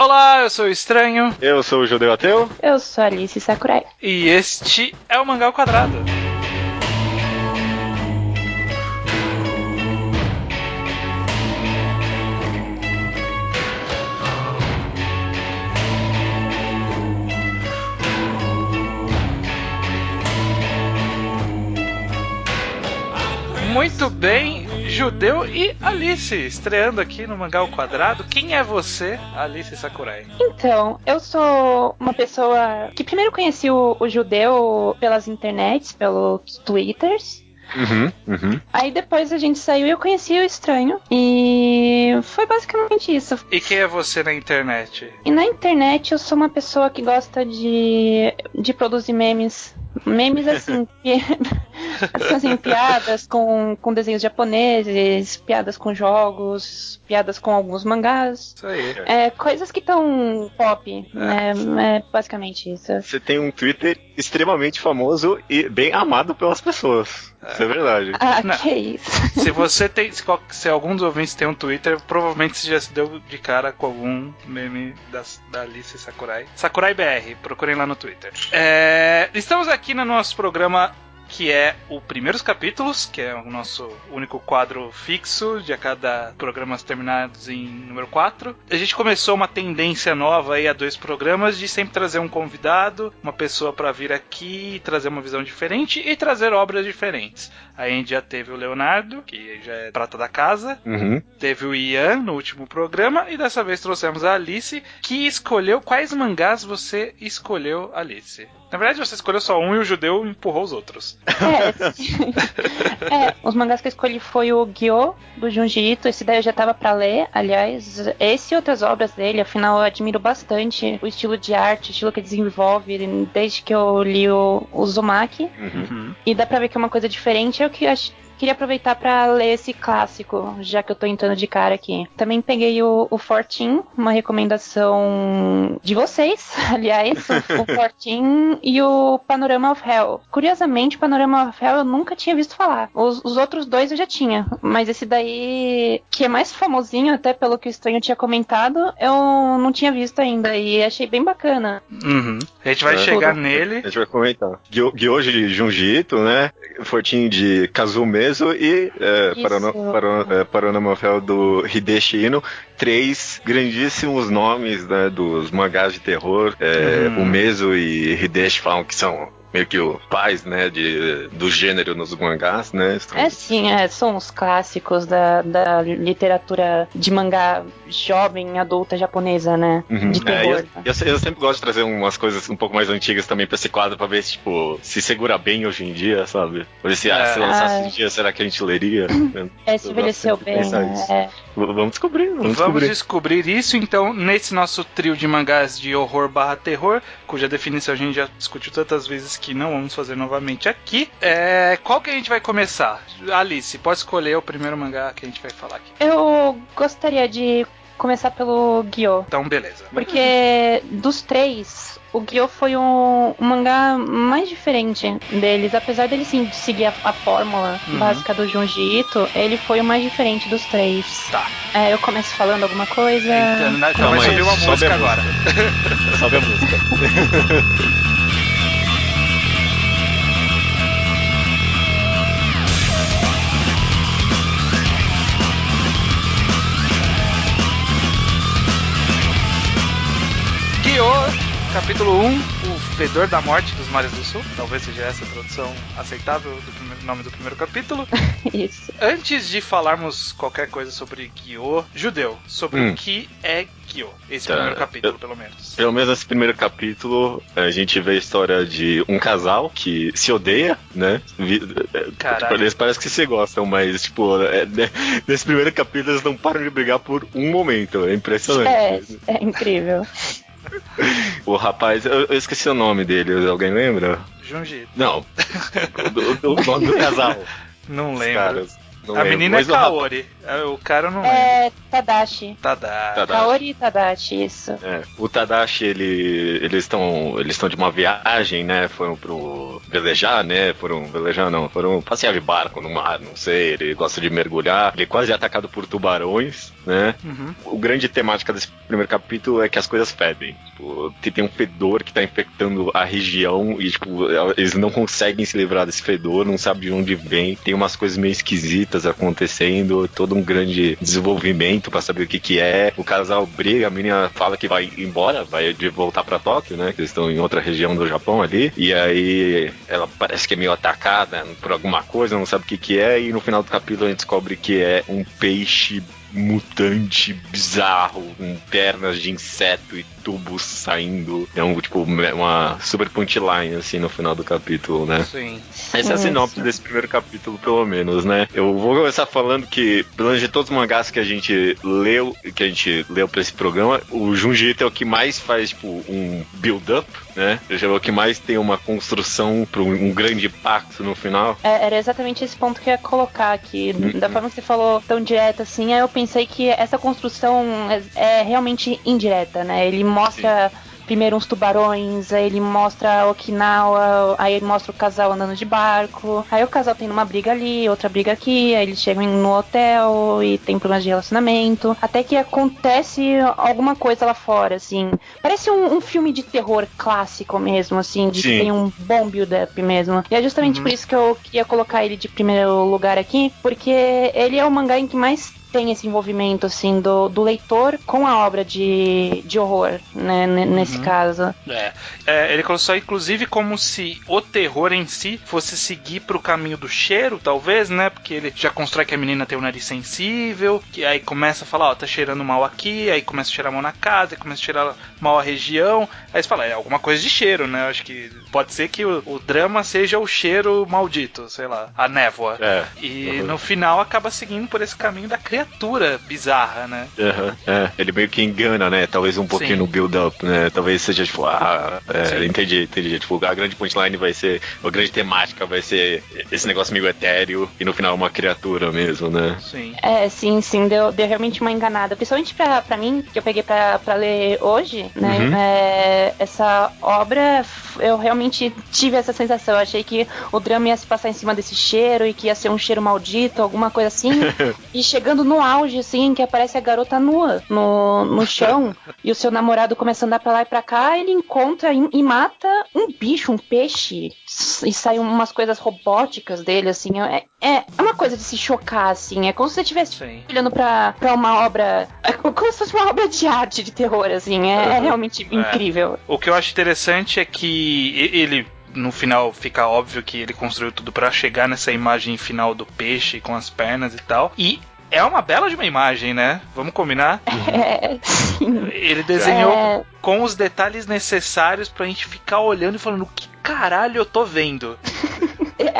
Olá, eu sou o Estranho. Eu sou o Judeu Ateu. Eu sou Alice Sakurai. E este é o Mangá ao Quadrado. Judeu e Alice, estreando aqui no Mangá ao Quadrado. Quem é você, Alice Sakurai? Então, eu sou uma pessoa que primeiro conheci o, o Judeu pelas internets, pelos twitters. Uhum, uhum. Aí depois a gente saiu e eu conheci o estranho. E foi basicamente isso. E quem é você na internet? E na internet eu sou uma pessoa que gosta de, de produzir memes. Memes assim, pi- assim piadas com, com desenhos japoneses, piadas com jogos, piadas com alguns mangás. Isso aí. É, coisas que estão pop, né? É basicamente isso. Você tem um Twitter extremamente famoso e bem amado pelas pessoas. Isso é verdade. Ah, Não. que isso. Se você tem. Se, se algum dos ouvintes tem um Twitter, provavelmente você já se deu de cara com algum meme das- da Alice Sakurai. Sakurai BR, procurem lá no Twitter. É, estamos aqui no nosso programa. Que é o Primeiros Capítulos, que é o nosso único quadro fixo de a cada programa terminados em número 4. A gente começou uma tendência nova aí a dois programas de sempre trazer um convidado, uma pessoa para vir aqui, trazer uma visão diferente e trazer obras diferentes. Aí a gente já teve o Leonardo, que já é prata da casa, Uhum. teve o Ian no último programa e dessa vez trouxemos a Alice, que escolheu quais mangás você escolheu, Alice. Na verdade, você escolheu só um e o judeu empurrou os outros. É. É, os mangás que eu escolhi foi o Gyo, do Junji Ito. Esse daí eu já tava pra ler, aliás. Esse e outras obras dele, afinal eu admiro bastante o estilo de arte, o estilo que ele desenvolve, desde que eu li o, o Uzumaki. Uhum. E dá pra ver que é uma coisa diferente. Eu que ach- queria aproveitar pra ler esse clássico, já que eu tô entrando de cara aqui. Também peguei o, o Fortin, uma recomendação de vocês, aliás, o, o Fortin e o Panorama of Hell. Curiosamente, o Panorama of Hell eu nunca tinha visto falar. Os, os outros dois eu já tinha, mas esse daí, que é mais famosinho, até pelo que o Estranho tinha comentado, eu não tinha visto ainda e achei bem bacana. Uhum. A gente vai É. chegar Tudo. nele. A gente vai comentar. Gyo- Gyoji de Junji Ito, né? Fortinho de Kazumezo e é. Parano- Parano- é, do Hideshi Ino. Três grandíssimos nomes né, dos mangás de terror. É, Uhum. O Mezo e Hideshi falam que são meio que os pais né, de, do gênero nos mangás, né? Estão- É sim, é, são os clássicos da, da literatura de mangá jovem, adulta japonesa, né? Uhum. De É, terror. eu, eu, eu sempre gosto de trazer umas coisas um pouco mais antigas também pra esse quadro, pra ver se, tipo, se segura bem hoje em dia, sabe? Pra ver se, ah, É. se lançasse Ah. um dia, será que a gente leria? É, se Eu envelheceu bem. É. Vamos descobrir, vamos, Vamos descobrir. descobrir isso então nesse nosso trio de mangás de horror barra terror, cuja definição a gente já discutiu tantas vezes que não vamos fazer novamente aqui. É, qual que a gente vai começar? Alice, pode escolher o primeiro mangá que a gente vai falar aqui. Eu gostaria de começar pelo Gyo. Então, beleza. Porque dos três, o Gyo foi um, um mangá mais diferente deles. Apesar dele sim seguir a, a fórmula Uhum. básica do Junji Ito, ele foi o mais diferente dos três. Tá. É, eu começo falando alguma coisa. Então, Calma vai subir uma música agora. Sobe a música. capítulo 1, o fedor da morte dos mares do sul. Talvez seja essa a tradução aceitável do primeiro- nome do primeiro capítulo. Isso. Antes de falarmos qualquer coisa sobre Guiô, judeu, sobre Hum. o que é Guiô. Esse Tá. primeiro capítulo, pelo menos. Pelo menos nesse primeiro capítulo, a gente vê a história de um casal que se odeia, né? Caralho. tipo, eles parecem que se gostam, mas, tipo, é, né, nesse primeiro capítulo eles não param de brigar por um momento. É impressionante. É, é incrível. O rapaz, eu, eu esqueci o nome dele, alguém lembra? Junji, Não. do, do- do nome do casal. não lembro. caras. Não a lembro, menina é mas o rapaz- Kaori. É, O cara não lembro. É Tadashi. Tadashi. Tadashi. Kaori Tadashi, isso. É, o Tadashi, ele, eles estão eles estão de uma viagem, né? Foram pro velejar, né? Foram velejar, não, foram passear de barco no mar, não sei. Ele gosta de mergulhar. Ele é quase atacado por tubarões, né? Uhum. O grande temática desse primeiro capítulo é que as coisas fedem. Tipo, tem- tem um fedor que tá infectando a região e, tipo, eles não conseguem se livrar desse fedor, não sabem de onde vem. Tem umas coisas meio esquisitas acontecendo, todo um grande desenvolvimento pra saber o que que é. O casal briga, a menina fala que vai embora, vai de voltar pra Tóquio, né? Que eles estão em outra região do Japão ali. E aí ela parece que é meio atacada por alguma coisa, não sabe o que que é. E no final do capítulo a gente descobre que é um peixe mutante bizarro, com pernas de inseto e tubos saindo. É um, tipo, uma super punchline, assim, no final do capítulo, né? Sim. Essa é a Sim, sinopse sim. desse primeiro capítulo, pelo menos, né? Eu vou começar falando que, pelo menos de todos os mangás que a gente leu, que a gente leu pra esse programa, o Junji é o que mais faz, tipo, um build-up, né? Ele é o que mais tem uma construção pra um, um grande impacto no final. É, era exatamente esse ponto que eu ia colocar aqui. Da forma que você falou tão direto assim, aí eu pensei que essa construção é, é realmente indireta, né? Ele mostra primeiro uns tubarões, aí ele mostra Okinawa, aí ele mostra o casal andando de barco, aí o casal tem uma briga ali, outra briga aqui, aí eles chegam no hotel e tem problemas de relacionamento, até que acontece alguma coisa lá fora, assim. Parece um, um filme de terror clássico mesmo, assim, de que Sim. tem um bom build-up mesmo. E é justamente Uhum. por isso que eu queria colocar ele de primeiro lugar aqui, porque ele é o mangá em que mais tem esse envolvimento, assim, do, do leitor com a obra de, de horror, né, n- nesse Uhum. caso. É. É, ele colocou inclusive como se o terror em si fosse seguir pro caminho do cheiro, talvez, né? Porque ele já constrói que a menina tem um nariz sensível, que aí começa a falar, ó, tá cheirando mal aqui, aí começa a cheirar mal na casa, aí começa a cheirar mal a região. Aí você fala, é alguma coisa de cheiro, né? Eu acho que pode ser que o, o drama seja o cheiro maldito, sei lá, a névoa. É. E Uhum. no final acaba seguindo por esse caminho da criatura bizarra, né? Aham, é, ele meio que engana, né? Talvez um pouquinho Sim. no build-up, né? Talvez seja tipo, ah, é, entendi, entendi. Tipo, a grande punchline vai ser, a grande temática vai ser esse negócio meio etéreo e no final uma criatura mesmo, né? Sim. É, sim, sim, deu, deu realmente uma enganada. Principalmente pra, pra mim, que eu peguei pra, pra ler hoje, né? Uhum. é, essa obra, eu realmente tive essa sensação. Eu achei que o drama ia se passar em cima desse cheiro e que ia ser um cheiro maldito, alguma coisa assim. e chegando no auge, assim, que aparece a garota nua no, no chão e o seu namorado começa a andar pra lá e pra cá, ele encontra e, e mata um bicho, um peixe. E saem umas coisas robóticas dele, assim. É, é uma coisa de se chocar, assim. É como se você estivesse Sim. olhando pra, pra uma obra. É como se fosse uma obra de arte de terror, assim. É, é Uhum. realmente incrível. O que eu acho interessante é que ele no final fica óbvio que ele construiu tudo pra chegar nessa imagem final do peixe com as pernas e tal. E é uma bela de uma imagem, né? Vamos combinar? É, sim. Ele desenhou É, com os detalhes necessários pra gente ficar olhando e falando: o que caralho eu tô vendo?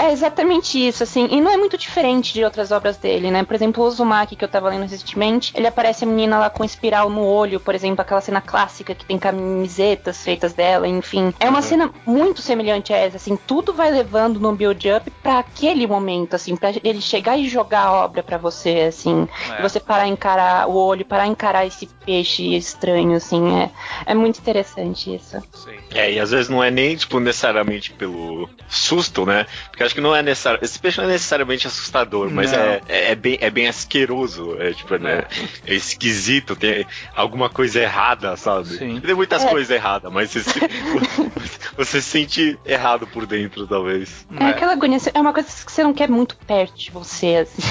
É exatamente isso, assim, e não é muito diferente de outras obras dele, né? Por exemplo, o Uzumaki, que eu tava lendo recentemente, ele aparece a menina lá com espiral no olho, por exemplo, aquela cena clássica que tem camisetas feitas dela, enfim. É uma cena muito semelhante a essa, assim, tudo vai levando no build-up pra aquele momento, assim, pra ele chegar e jogar a obra pra você, assim, É. e você parar a encarar o olho, parar a encarar esse peixe estranho, assim, é, é muito interessante isso. Sim. É, e às vezes não é nem, tipo, necessariamente pelo susto, né? Porque acho que não é necessário. Esse peixe não é necessariamente assustador, mas é, é, é bem, é bem asqueroso. É, tipo, né? é esquisito, tem alguma coisa errada, sabe? Sim. Tem muitas É. coisas erradas, mas você, se- você se sente errado por dentro, talvez. É, É. aquela agonia, é uma coisa que você não quer muito perto de você, assim.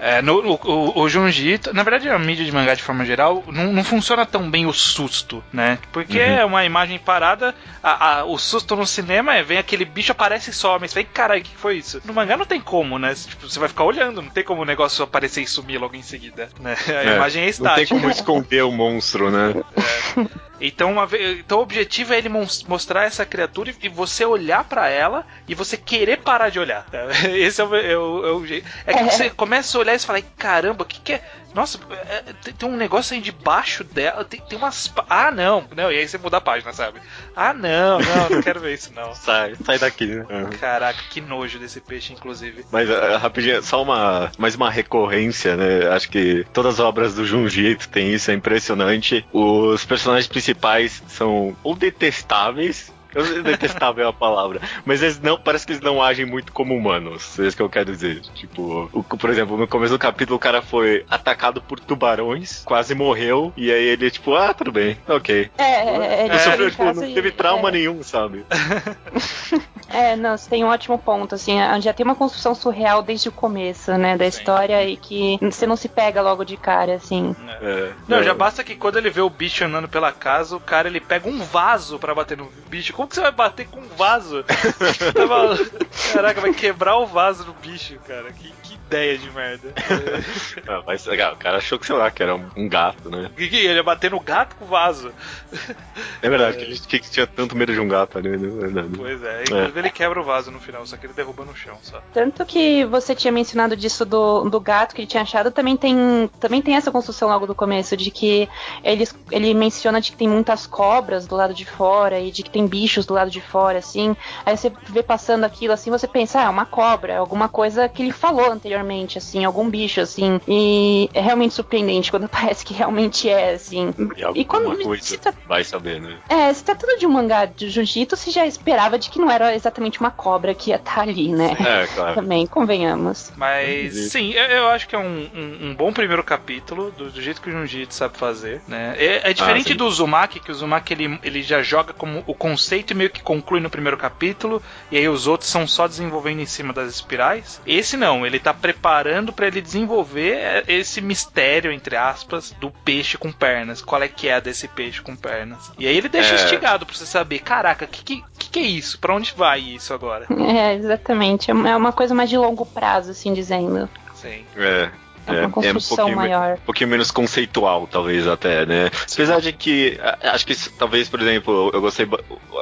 É, no, o, o, o Junji na verdade a mídia de mangá de forma geral, não, não funciona tão bem o susto, né? Porque Uhum. é uma imagem parada, a, a- o susto no cinema é, vem aquele bicho, aparece e some, você fala, caralho, o que foi isso? No mangá não tem como, né? Tipo, você vai ficar olhando, não tem como o negócio aparecer e sumir logo em seguida, né? A É, imagem é Não tem estática. como esconder o monstro, né? Então, uma vez, então o objetivo é ele mostrar essa criatura e você olhar para ela e você querer parar de olhar. Esse é o, é o, é o jeito. É que você começa a olhar e você fala, caramba, o que, que é? Nossa, é, tem, tem, um negócio aí debaixo dela. Tem, tem umas. Ah, não. Não, e aí você muda a página, sabe? Ah, não, não, não quero ver isso, não. sai, sai daqui, né? Uhum. Caraca, que nojo desse peixe, inclusive. Mas, uh, rapidinho, só uma. Mais uma recorrência, né? Acho que todas as obras do Junji tem isso, é impressionante. Os personagens principais são ou detestáveis eu detestável é a palavra. Mas eles não, parece que eles não agem muito como humanos. É isso que eu quero dizer. Tipo, o, por exemplo, no começo do capítulo o cara foi atacado por tubarões, quase morreu, e aí ele, tipo, ah, tudo bem, ok. É, é, é, sofreu, tipo, não teve trauma é. nenhum, sabe? é, não, você tem um ótimo ponto, assim, já tem uma construção surreal desde o começo, né, da Sim. história e que você não se pega logo de cara, assim. É. Não, já basta que quando ele vê o bicho andando pela casa, o cara ele pega um vaso para bater no bicho como que você vai bater com um vaso? Caraca, vai quebrar o vaso do bicho, cara. Que, que ideia de merda. Não, mas, o cara achou que, sei lá, que era um gato, né? Que, que ele ia bater no gato com o vaso. É verdade, é. que ele tinha tanto medo de um gato ali, né? Pois é, inclusive é. Ele quebra o vaso no final, só que ele derruba no chão, só. Tanto que você tinha mencionado disso do, do gato que ele tinha achado, também tem, também tem essa construção logo do começo, de que ele, ele menciona de que tem muitas cobras do lado de fora e de que tem bichos do lado de fora, assim. Aí você vê passando aquilo, assim, você pensa, ah, é uma cobra, alguma coisa que ele falou anteriormente, assim, algum bicho, assim. E é realmente surpreendente quando parece que realmente é, assim. E, e quando coisa tá, vai saber, né? É, se tá tudo de um mangá de Jujutsu, você já esperava de que não era exatamente uma cobra que ia estar tá ali, né? É, claro. Também, convenhamos. Mas, sim, eu, eu acho que é um, um, um, bom primeiro capítulo, do, do jeito que o Jujutsu sabe fazer, né? É, é diferente ah, do Uzumaki, que o Uzumaki ele, ele já joga como o conceito e meio que conclui no primeiro capítulo, e aí os outros são só desenvolvendo em cima das espirais. Esse não, ele tá preparando para ele desenvolver é, esse mistério, entre aspas, do peixe com pernas. Qual é que é desse peixe com pernas? E aí ele deixa é... instigado pra você saber, caraca, o que, que, que é isso? Para onde vai isso agora? É, exatamente. É uma coisa mais de longo prazo, assim dizendo. Sim. É. É, uma construção é um maior. Um pouquinho menos conceitual, talvez, até, né? Apesar de que, acho que talvez, por exemplo, eu gostei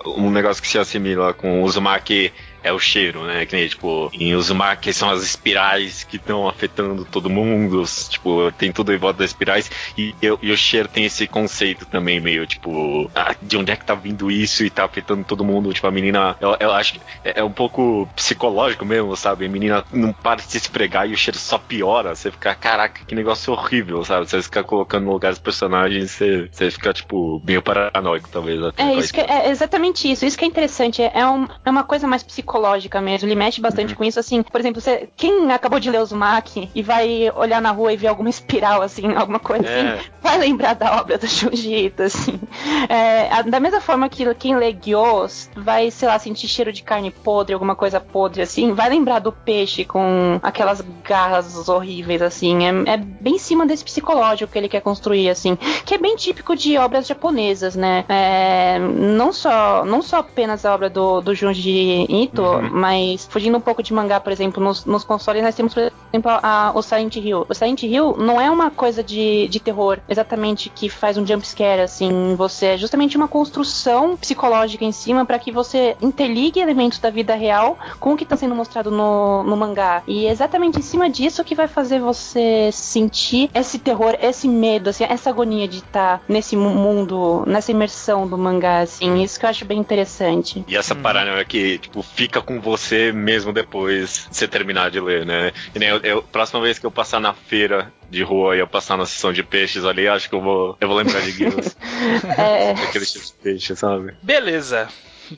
um negócio que se assimila com o Uzumaki é o cheiro, né? Que nem, tipo, em Uzumaki são as espirais que estão afetando todo mundo, tipo, tem tudo em volta das espirais, e, e, o cheiro tem esse conceito também, meio, tipo, ah, de onde é que tá vindo isso e tá afetando todo mundo, tipo, a menina, eu, eu acho que é, é, um pouco psicológico mesmo, sabe? A menina não para de se esfregar e o cheiro só piora, você fica, caraca, que negócio horrível, sabe? Você fica colocando no lugar dos personagens, você, você fica, tipo, meio paranoico, talvez. Até, é, isso que, é exatamente isso, isso que é interessante, é, um, é uma coisa mais psicológica psicológica mesmo. Ele mexe bastante uhum. com isso, assim. Por exemplo, você, quem acabou de ler os Uzumaki e vai olhar na rua e ver alguma espiral, assim, alguma coisa é. assim, vai lembrar da obra do Junji assim. É, da mesma forma que quem lê Gyos vai, sei lá, sentir cheiro de carne podre, alguma coisa podre, assim, vai lembrar do peixe com aquelas garras horríveis, assim. É, é bem em cima desse psicológico que ele quer construir, assim. Que é bem típico de obras japonesas, né? É, não, só, não só apenas a obra do, do Junji Ito, uhum. mas fugindo um pouco de mangá, por exemplo, nos, nos consoles nós temos, por exemplo, a, o Silent Hill. O Silent Hill não é uma coisa de, de terror exatamente que faz um jump scare assim você, é justamente uma construção psicológica em cima para que você interligue elementos da vida real com o que está sendo mostrado no, no mangá. E é exatamente em cima disso que vai fazer você sentir esse terror, esse medo, assim, essa agonia de estar tá nesse mundo, nessa imersão do mangá, assim. Isso que eu acho bem interessante. E essa hum. parada que, tipo, fica fica com você mesmo depois de você terminar de ler, né? E nem eu, eu, próxima vez que eu passar na feira de rua e eu passar na sessão de peixes ali, acho que eu vou, eu vou lembrar de Guilherme. é. Aquele tipo de peixe, sabe? Beleza.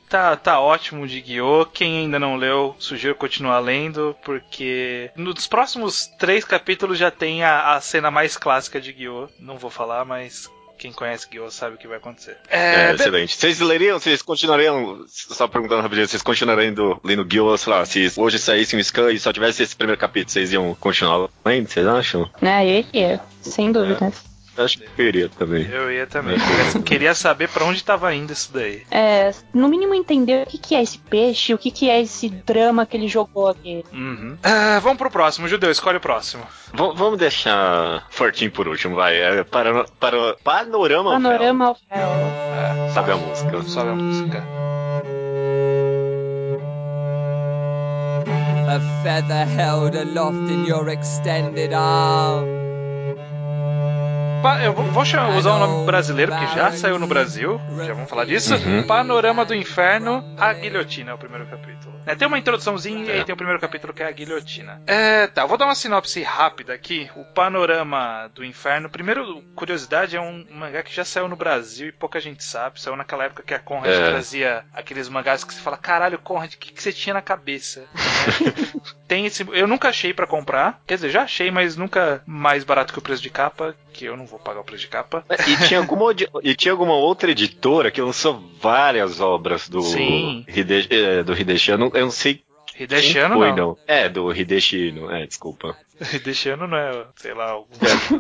Tá, tá ótimo de Guiô. Quem ainda não leu, sugiro continuar lendo, porque nos próximos três capítulos já tem a, a cena mais clássica de Guiô. Não vou falar, mas quem conhece Guiô sabe o que vai acontecer. É, é excelente. Vocês leriam, vocês continuariam, só perguntando rapidinho, vocês continuariam lendo Guiô, sei lá, se hoje saísse um scan e só tivesse esse primeiro capítulo, vocês iam continuar lendo, vocês acham? Ah, eu ia, sem dúvida. É. Acho que eu iria também. Eu ia também. Eu queria saber para onde estava indo isso daí. É, no mínimo entender o que, que é esse peixe, o que, que é esse drama que ele jogou aqui. Uhum. Uh, vamos pro próximo, Judeu, escolhe o próximo. V vamos deixar Fortinho por último, vai. É, para, para, panorama Panorama of Hell. Sabe a música. Sobe a música. A feather held aloft in your extended arm. Eu vou chamar- usar o nome brasileiro, que já saiu no Brasil, já vamos falar disso. Uhum. Panorama do Inferno, a Guilhotina é o primeiro capítulo. É, tem uma introduçãozinha e aí tem o primeiro capítulo que é a Guilhotina. É, tá, eu vou dar uma sinopse rápida aqui. O Panorama do Inferno, primeiro, curiosidade, é um mangá que já saiu no Brasil e pouca gente sabe. Saiu naquela época que a Conrad É. trazia aqueles mangás que você fala, caralho, Conrad, o que, que você tinha na cabeça? tem esse. Eu nunca achei pra comprar. Quer dizer, já achei, mas nunca mais barato que o preço de capa. Que eu não vou pagar o preço de capa. E tinha, alguma, e tinha alguma outra editora que lançou várias obras do Sim. Hide, eh, do Hideshi. Eu não, sei Hideshiano foi, não. não. É, do Hideshi, não. É, desculpa. Hideshiano não é, sei lá, algum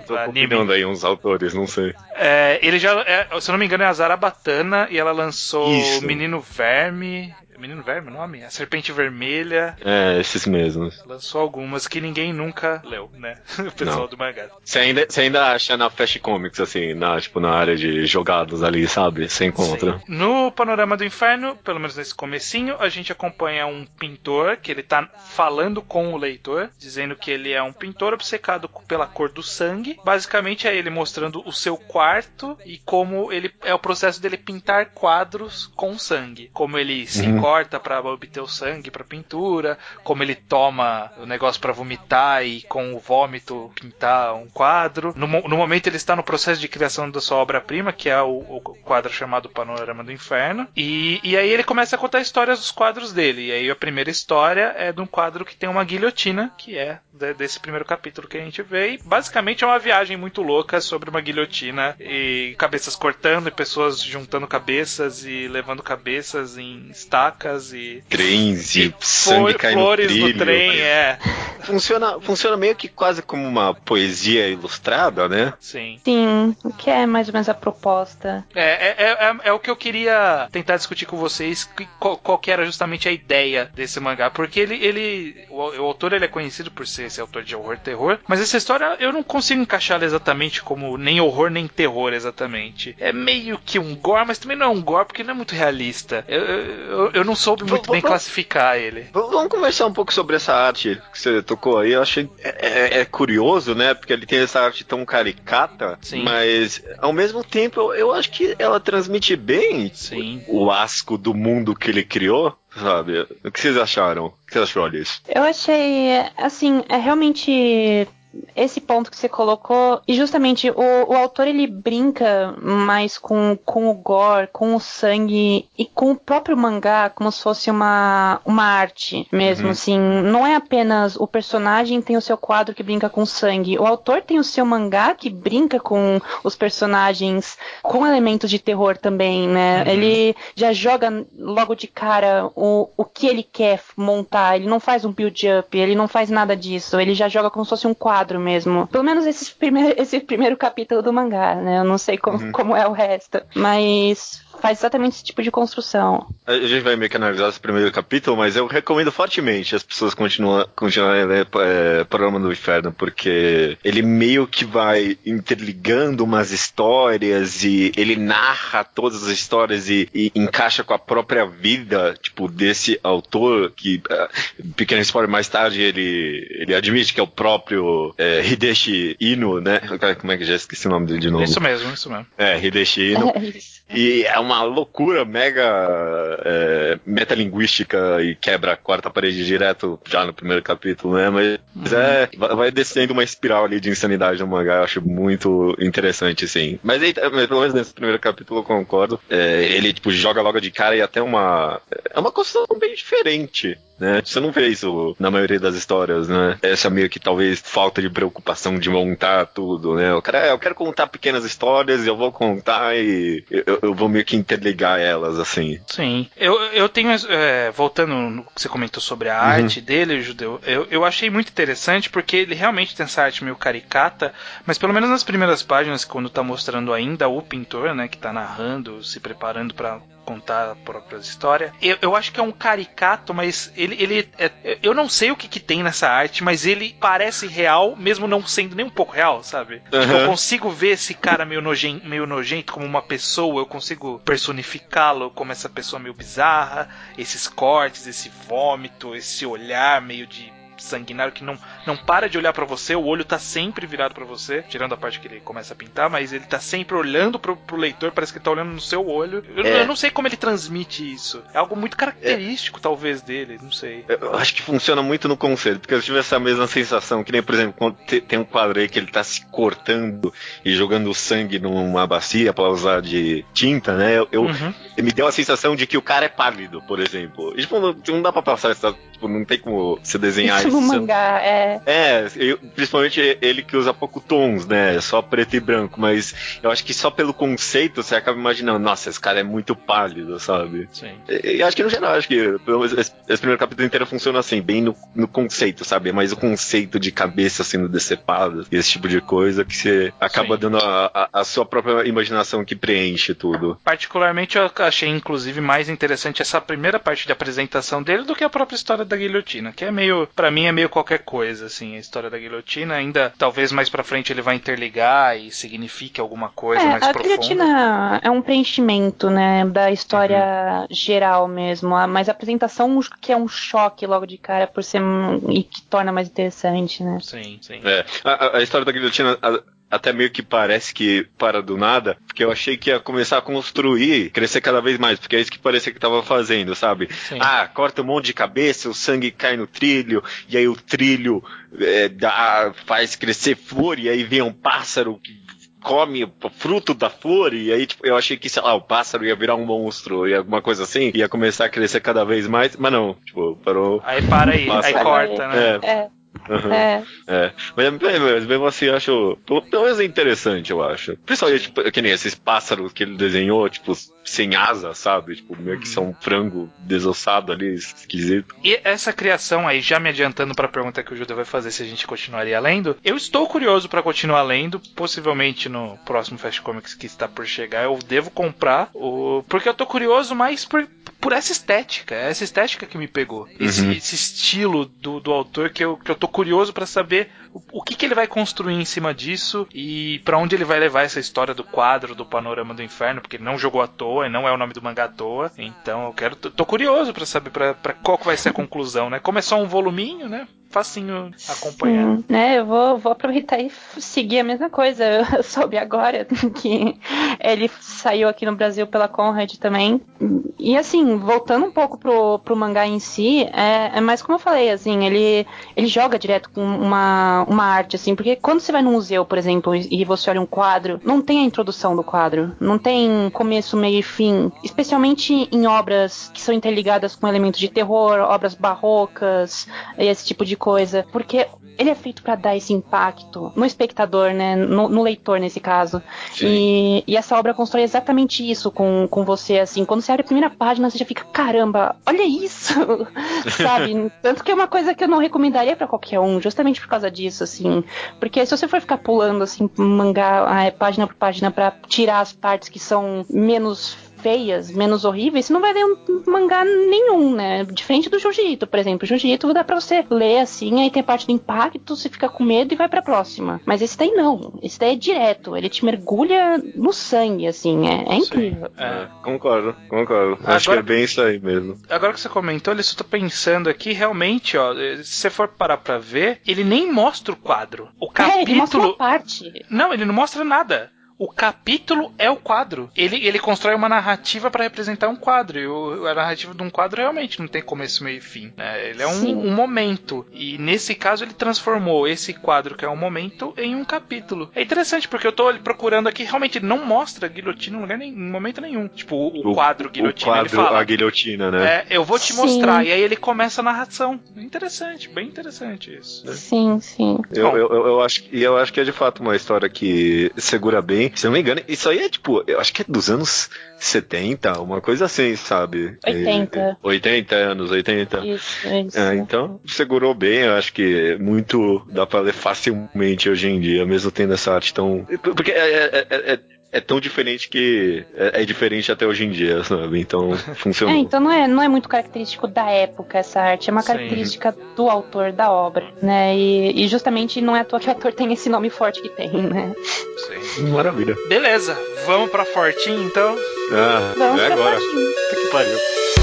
Tô anime. combinando aí uns autores, não sei. É, ele já, é, se eu não me engano, é a Zarabatana e ela lançou Isso. Menino Verme. Menino Verme o nome? A Serpente Vermelha. É, esses mesmos. Lançou algumas que ninguém nunca leu, né? O pessoal Não. do mangá. Você ainda, você ainda acha na Flash Comics, assim, na, tipo, na área de jogados ali, sabe? Você encontra. Sim. No Panorama do Inferno, pelo menos nesse comecinho, a gente acompanha um pintor que ele tá falando com o leitor, dizendo que ele é um pintor obcecado pela cor do sangue. Basicamente é ele mostrando o seu quarto e como ele é o processo dele pintar quadros com sangue. Como ele se Uhum. Corta para obter o sangue para pintura, como ele toma o negócio para vomitar e com o vômito pintar um quadro. No, no momento ele está no processo de criação da sua obra-prima, que é o, o quadro chamado Panorama do Inferno. E, e aí ele começa a contar histórias dos quadros dele. E aí a primeira história é de um quadro que tem uma guilhotina, que é de- desse primeiro capítulo que a gente vê. E basicamente é uma viagem muito louca sobre uma guilhotina e cabeças cortando e pessoas juntando cabeças e levando cabeças em estacas e Trens e e sangue flor- caindo no flores trilho. no trem, é. Funciona, funciona meio que quase como uma poesia ilustrada, né? Sim. Sim, o que é mais ou menos a proposta. É, é, é, é- é o que eu queria tentar discutir com vocês, qual, qual que era justamente a ideia desse mangá. Porque ele, ele o, o autor ele é conhecido por ser esse autor de horror e terror, mas essa história eu não consigo encaixá-la exatamente como nem horror nem terror exatamente. É meio que um gore, mas também não é um gore porque não é muito realista. Eu, eu, eu não soube muito bem classificar ele. Vamos conversar um pouco sobre essa arte que você tocou aí. Eu achei é, é- é curioso, né? Porque ele tem essa arte tão caricata, Sim. mas ao mesmo tempo eu, eu acho que ela transmite bem Sim. o, o asco do mundo que ele criou, sabe? O que vocês acharam? O que você achou disso? Eu achei, assim, é realmente esse ponto que você colocou, e justamente o, o autor ele brinca mais com, com o gore, com o sangue e com o próprio mangá, como se fosse uma, uma arte mesmo, Uhum. assim. Não é apenas o personagem tem o seu quadro que brinca com sangue, o autor tem o seu mangá que brinca com os personagens com elementos de terror também, né? Uhum. Ele já joga logo de cara o, o que ele quer montar, ele não faz um build-up, ele não faz nada disso, ele já joga como se fosse um quadro mesmo. Pelo menos esse primeiro, esse primeiro capítulo do mangá, né? Eu não sei como, Uhum. como é o resto, mas faz exatamente esse tipo de construção. A gente vai meio que analisar esse primeiro capítulo, mas eu recomendo fortemente as pessoas continuarem a ler é, Programa do Inferno, porque ele meio que vai interligando umas histórias e ele narra todas as histórias e, e encaixa com a própria vida, tipo, desse autor que, ah, pequeno spoiler, mais tarde ele, ele admite que é o próprio é, Hideshi Ino, né? Como é que já esqueci o nome dele de novo? Isso mesmo, isso mesmo. É, Hideshi Ino. É isso. E é uma loucura mega é, metalinguística e quebra a quarta parede direto já no primeiro capítulo, né? Mas é, vai descendo uma espiral ali de insanidade no mangá, eu acho muito interessante, sim. Mas pelo menos nesse primeiro capítulo eu concordo. É, ele, tipo, joga logo de cara e até uma. É uma construção bem diferente. Né? Você não vê isso na maioria das histórias, né? Essa meio que talvez falta de preocupação de montar tudo, né? O cara, é, eu quero contar pequenas histórias, eu vou contar e eu, eu vou meio que interligar elas, assim. Sim. Eu, eu tenho. é, voltando no que você comentou sobre a arte dele, Judeu, eu, eu achei muito interessante porque ele realmente tem essa arte meio caricata, mas pelo menos nas primeiras páginas, quando tá mostrando ainda o pintor, né, que tá narrando, se preparando pra contar a própria história. Eu, eu acho que é um caricato, mas ele, ele é, eu não sei o que, que tem nessa arte, mas ele parece real, mesmo não sendo nem um pouco real, sabe? Tipo, eu consigo ver esse cara meio nojento, meio nojento como uma pessoa, eu consigo personificá-lo como essa pessoa meio bizarra, esses cortes, esse vômito, esse olhar meio de sanguinário que não, não para de olhar para você, o olho tá sempre virado para você, tirando a parte que ele começa a pintar, mas ele tá sempre olhando pro, pro leitor, parece que ele tá olhando no seu olho. Eu, é. eu, não sei como ele transmite isso. É algo muito característico, é. talvez, dele, não sei. Eu acho que funciona muito no conceito, porque eu tive essa mesma sensação, que nem, por exemplo, quando tem um quadro aí que ele tá se cortando e jogando sangue numa bacia para usar de tinta, né? Eu, eu uhum. Me deu a sensação de que o cara é pálido, por exemplo. E, tipo, não, não dá pra passar essa. Tipo, não tem como você desenhar no mangá, é. É, eu, principalmente ele que usa pouco tons, né? Só preto e branco, mas eu acho que só pelo conceito você acaba imaginando, nossa, esse cara é muito pálido, sabe? Sim. E, e acho que no geral, acho que esse, esse, primeiro capítulo inteiro funciona assim, bem no, no conceito, sabe? Mas o conceito de cabeça sendo decepada, esse tipo de coisa que você acaba Sim. dando a, a, a, sua própria imaginação que preenche tudo. Particularmente eu achei, inclusive, mais interessante essa primeira parte de apresentação dele do que a própria história da guilhotina, que é meio, para mim, é meio qualquer coisa, assim, a história da guilhotina. Ainda, talvez mais pra frente ele vai interligar e signifique alguma coisa é, mais a profunda. A guilhotina é um preenchimento, né, da história uhum. geral mesmo. Mas a apresentação que é um choque logo de cara por ser. e que torna mais interessante, né? Sim, sim. É, a, a história da guilhotina. A até meio que parece que para do nada, porque eu achei que ia começar a construir, crescer cada vez mais, porque é isso que parecia que tava fazendo, sabe? Sim. Ah, corta um monte de cabeça, o sangue cai no trilho, e aí o trilho é, dá, faz crescer flor, e aí vem um pássaro que come o fruto da flor, e aí tipo, eu achei que, sei lá, o pássaro ia virar um monstro, e alguma coisa assim, ia começar a crescer cada vez mais, mas não, tipo, parou. Aí para aí, aí corta, né? É. é. Uhum. É. é. Mas, mas mesmo assim, eu acho. Pelo menos é interessante, eu acho. Principalmente, tipo, que nem esses pássaros que ele desenhou, tipo, sem asa, sabe? Tipo, meio que são um frango desossado ali, esquisito. E essa criação aí, já me adiantando para a pergunta que o Judas vai fazer se a gente continuaria lendo, eu estou curioso para continuar lendo, possivelmente no próximo Fast Comics que está por chegar, eu devo comprar, o... porque eu tô curioso mais por, por essa estética, é essa estética que me pegou. Esse, uhum. esse estilo do, do autor que eu, que eu tô curioso para saber o, o, que, que ele vai construir em cima disso e para onde ele vai levar essa história do quadro do Panorama do Inferno, porque ele não jogou à toa e não é o nome do mangá à toa. Então eu quero. tô, curioso para saber pra qual que vai ser a conclusão, né? Como é só um voluminho, né? Facinho acompanhar. Né, eu vou, vou aproveitar e seguir a mesma coisa. Eu soube agora que ele saiu aqui no Brasil pela Conrad também. E assim, voltando um pouco pro, pro mangá em si, é, é mais como eu falei, assim, ele, ele joga direto com uma, uma arte, assim, porque quando você vai num museu, por exemplo, e você olha um quadro, não tem a introdução do quadro, não tem começo, meio e fim, especialmente em obras que são interligadas com elementos de terror, obras barrocas, esse tipo de coisa, porque ele é feito para dar esse impacto no espectador, né? No, no leitor, nesse caso. E, e, essa obra constrói exatamente isso com, com você, assim. Quando você abre a primeira página, você já fica, caramba, olha isso! Sabe? Tanto que é uma coisa que eu não recomendaria para qualquer um, justamente por causa disso, assim. Porque se você for ficar pulando, assim, mangá, é, página por página, para tirar as partes que são menos feias, menos horríveis, você não vai ler um mangá nenhum, né? Diferente do Jiu-Jitsu, por exemplo. Jiu-Jitsu dá pra você ler assim, aí tem a parte do impacto, você fica com medo e vai pra próxima. Mas esse daí não. Esse daí é direto. Ele te mergulha no sangue, assim. É, é incrível. É. concordo, concordo. Agora, Acho que é bem isso aí mesmo. Agora que você comentou, eu estou pensando aqui, realmente, ó, se você for parar pra ver, ele nem mostra o quadro. O capítulo. É, ele mostra uma parte. Não, ele não mostra nada o capítulo é o quadro. Ele, ele constrói uma narrativa para representar um quadro. E o, a narrativa de um quadro realmente não tem começo, meio e fim. Né? Ele é um, um, momento. E nesse caso ele transformou esse quadro, que é um momento, em um capítulo. É interessante, porque eu tô procurando aqui, realmente ele não mostra guilhotina em, lugar nem, em momento nenhum. Tipo, o, o quadro guilhotina. O quadro, ele fala, a guilhotina, né? É, eu vou te sim. mostrar. E aí ele começa a narração. Interessante, bem interessante isso. Sim, sim. Eu, eu, eu, eu acho, e eu acho que é de fato uma história que segura bem se não me engano, isso aí é tipo, eu acho que é dos anos 70, uma coisa assim, sabe? 80. E, 80 anos, 80. Isso, isso. É, então, segurou bem, eu acho que muito dá pra ler facilmente hoje em dia, mesmo tendo essa arte tão. Porque é, é, é, é tão diferente que é, é diferente até hoje em dia, sabe? Então funcionou. É, então não é, não é muito característico da época essa arte, é uma Sim. característica do autor da obra, né? E, e justamente não é à toa que o autor tem esse nome forte que tem, né? Sim. Maravilha. Beleza, vamos pra Fortin então. Ah, Vamos é pra agora. Fortinho. Puta que pariu.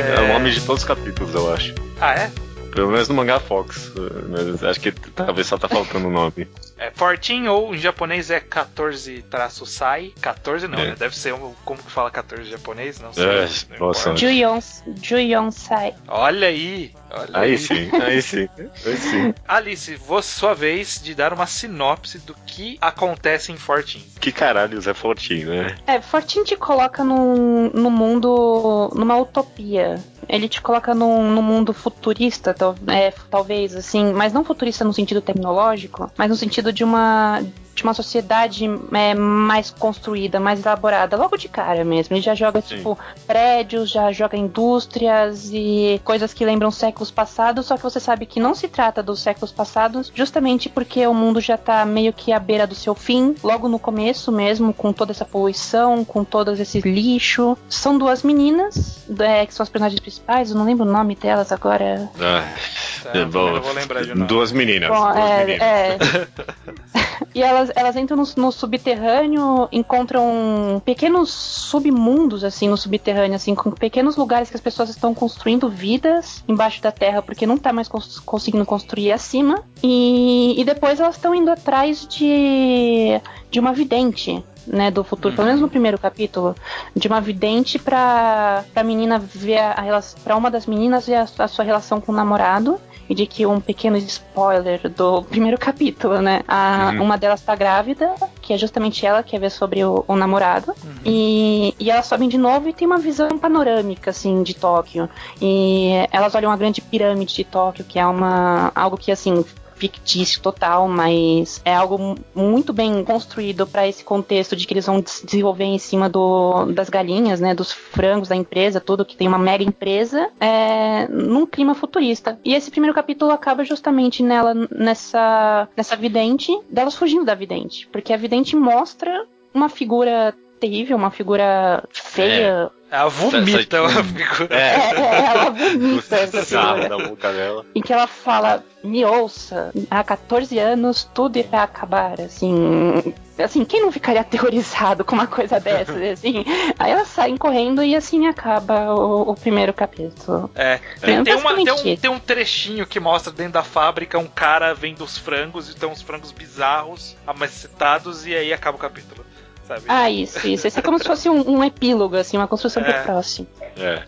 É... o nome de todos os capítulos, eu acho. Ah, é? Pelo menos no mangá Fox. Mas acho que talvez só tá faltando o nome. É, 14 ou em japonês é 14-sai. 14 não, É. né? Deve ser um, como que fala 14 em japonês? Não sei. É, Não nossa. Sai. Olha aí, olha aí. Aí sim, aí sim. Aí sim. Alice, vou sua vez de dar uma sinopse do que acontece em 14. Que caralho é fortinho, né? É, Fortin te coloca num, num mundo, numa utopia. Ele te coloca num, num mundo futurista, tal- é, talvez, assim, mas não futurista no sentido tecnológico, mas no sentido de uma de uma sociedade é, mais construída, mais elaborada, logo de cara mesmo. Ele já joga, Sim. tipo, prédios, já joga indústrias e coisas que lembram séculos passados, só que você sabe que não se trata dos séculos passados, justamente porque o mundo já tá meio que à beira do seu fim, logo no começo mesmo, com toda essa poluição, com todos esses lixo. São duas meninas, é, que são as personagens principais, eu não lembro o nome delas agora. Ah, Tá, não vou lembrar de nome. Duas meninas. Bom, duas é, meninas. é. e elas, elas entram no, no subterrâneo, encontram pequenos submundos, assim, no subterrâneo, assim, com pequenos lugares que as pessoas estão construindo vidas embaixo da terra, porque não tá mais cons- conseguindo construir acima. E, e depois elas estão indo atrás de, de uma vidente. Né, do futuro, pelo menos no primeiro capítulo, de uma vidente pra, pra menina ver a, relação, pra uma das meninas ver a, a sua relação com o namorado e de que um pequeno spoiler do primeiro capítulo, né? A, Uhum. Uma delas tá grávida, que é justamente ela que quer ver sobre o, o namorado. E, e elas sobem de novo e tem uma visão panorâmica, assim, de Tóquio. E elas olham a grande pirâmide de Tóquio, que é uma algo que, assim, fictício total, mas é algo mu- muito bem construído para esse contexto de que eles vão des- desenvolver em cima do, das galinhas, né, dos frangos da empresa, tudo que tem uma mega empresa, é, num clima futurista. E esse primeiro capítulo acaba justamente nela nessa nessa vidente, delas fugindo da vidente, porque a vidente mostra uma figura terrível, uma figura feia. Ela vomita Essa- uma figura. É, É. é, ela vomita essa figura da boca dela. em que ela fala, me ouça, há 14 anos tudo irá acabar, assim, assim, quem não ficaria aterrorizado com uma coisa dessa, assim? Aí elas saem correndo e assim acaba o, o primeiro capítulo. É. É, Tem, tem uma- tem um, tem um trechinho que mostra dentro da fábrica um cara vendo os frangos e tem uns frangos bizarros, amacetados, e aí acaba o capítulo. Sabe? Ah, isso, isso. Esse é como se fosse um, um epílogo, assim, uma construção É. pro próximo. É.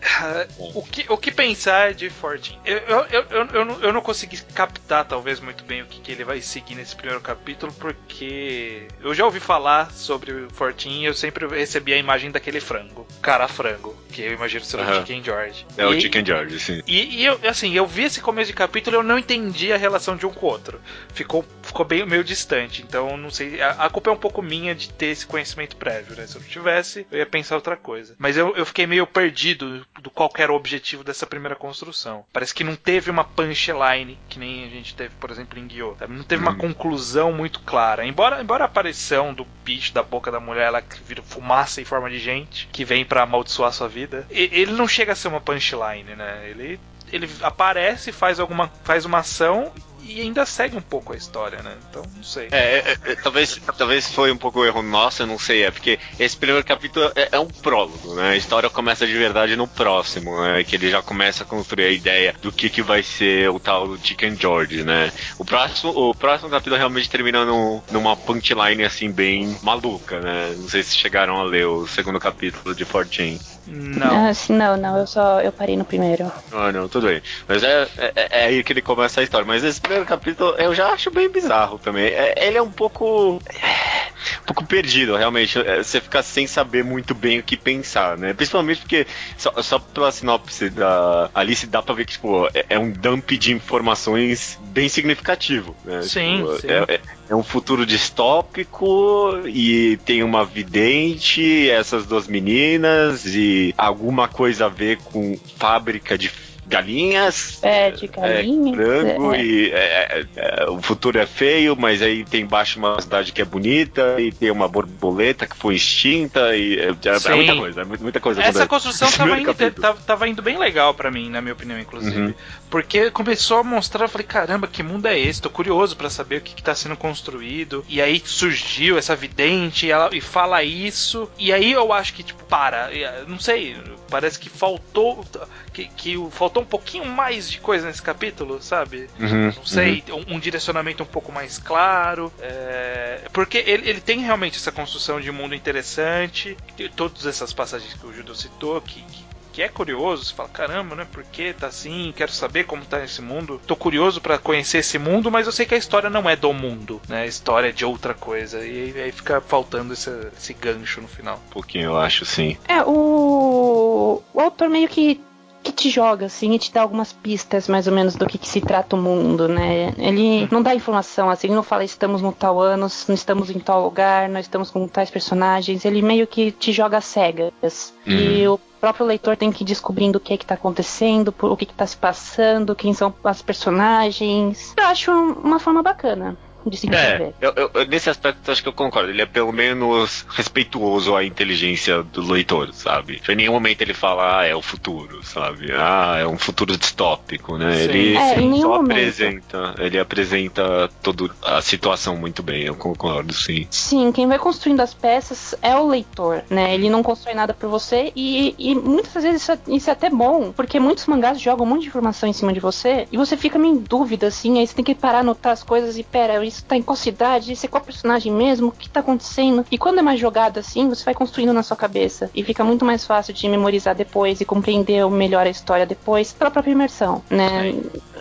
O que, o que pensar de Fortin? Eu, eu, eu, eu, eu não, eu não consegui captar, talvez, muito bem o que, que ele vai seguir nesse primeiro capítulo, porque eu já ouvi falar sobre o Fortin e eu sempre recebi a imagem daquele frango, cara frango, que eu imagino ser o. Chicken George. É o E- Chicken George, sim. E, e eu, assim, eu vi esse começo de capítulo e eu não entendi a relação de um com o outro. Ficou, ficou bem meio distante. Então, não sei. A, a culpa é um pouco minha de ter esse conhecimento prévio, né? Se eu não tivesse, eu ia pensar outra coisa. Mas eu, eu fiquei meio perdido do qual era o objetivo dessa primeira construção. Parece que não teve uma punchline, que nem a gente teve, por exemplo, em Guiô. Não teve uma Uhum. conclusão muito clara. Embora, embora a aparição do bicho da boca da mulher, ela que vira fumaça em forma de gente, que vem pra amaldiçoar sua vida, ele não chega a ser uma punchline, né? Ele ele aparece, faz alguma faz uma ação e ainda segue um pouco a história, né? Então, não sei. É, é, é, talvez, talvez foi um pouco erro nosso, eu não sei, é porque esse primeiro capítulo é, é um prólogo, né? A história começa de verdade no próximo, né? Que ele já começa a construir a ideia do que, que vai ser o tal do Chicken George, né? O próximo, o próximo capítulo realmente termina num, numa punchline assim bem maluca, né? Não sei se chegaram a ler o segundo capítulo de 14. Não. Ah, assim, não, não, eu só eu parei no primeiro. Ah, não, tudo bem. Mas é, é, é aí que ele começa a história. Mas esse primeiro capítulo eu já acho bem bizarro também. É, ele é um pouco. é, um pouco perdido, realmente. É, Você fica sem saber muito bem o que pensar, né? Principalmente porque só, só pela sinopse da Alice dá pra ver que tipo, é, é um dump de informações bem significativo, né? Sim, Tipo, sim. é- é- é um futuro distópico e tem uma vidente, essas duas meninas e alguma coisa a ver com fábrica de galinhas. É, de galinhas. É, frango é. e é, é, o futuro é feio, mas aí tem embaixo uma cidade que é bonita e tem uma borboleta que foi extinta e é, é muita coisa, é muita coisa. Essa construção tava indo, tava, tava indo bem legal pra mim, na minha opinião, inclusive. Uhum. Porque começou a mostrar, eu falei, caramba, que mundo é esse? Tô curioso pra saber o que, que tá sendo construído. E aí surgiu essa vidente e, ela, e fala isso. E aí eu acho que, tipo, para. Não sei, parece que faltou. Que, que o- faltou um pouquinho mais de coisa nesse capítulo, sabe? Uhum, Não sei, um, um direcionamento um pouco mais claro. é, porque ele, ele tem realmente essa construção de mundo interessante. Todas essas passagens que o Judeu citou, que, que, que é curioso. Você fala, caramba, né? Por que tá assim? Quero saber como tá esse mundo. Tô curioso pra conhecer esse mundo, mas eu sei que a história não é do mundo, né? A história é de outra coisa. E aí fica faltando esse, esse gancho no final. Um pouquinho, eu acho, sim. É, o, o autor meio que, que te joga, assim, e te dá algumas pistas mais ou menos do que, que se trata o mundo, né? Ele não dá informação, assim, ele não fala estamos no tal ano, não estamos em tal lugar, nós estamos com tais personagens, ele meio que te joga cegas. E o próprio leitor tem que ir descobrindo o que é que tá acontecendo, por- o que que tá se passando, quem são as personagens. Eu acho uma forma bacana de se É, eu, eu- eu- nesse aspecto eu acho que eu concordo. Ele é pelo menos respeituoso à inteligência do leitor, sabe? Em nenhum momento ele fala, ah, é o futuro, sabe? Ah, é um futuro distópico, né? Sim. Ele É, nenhum só momento. apresenta, ele apresenta toda a situação muito bem, eu concordo, sim. Sim, quem vai construindo as peças é o leitor, né? Ele não constrói nada por você e, e muitas vezes isso é, isso é até bom, porque muitos mangás jogam um monte de informação em cima de você e você fica meio em dúvida, assim, aí você tem que parar, anotar as coisas e pera, isso tá em qual cidade, isso é qual personagem mesmo, o que tá acontecendo? E quando é mais jogado assim, você vai construindo na sua cabeça e fica muito mais fácil de memorizar depois e compreender melhor a história depois pela própria imersão, né?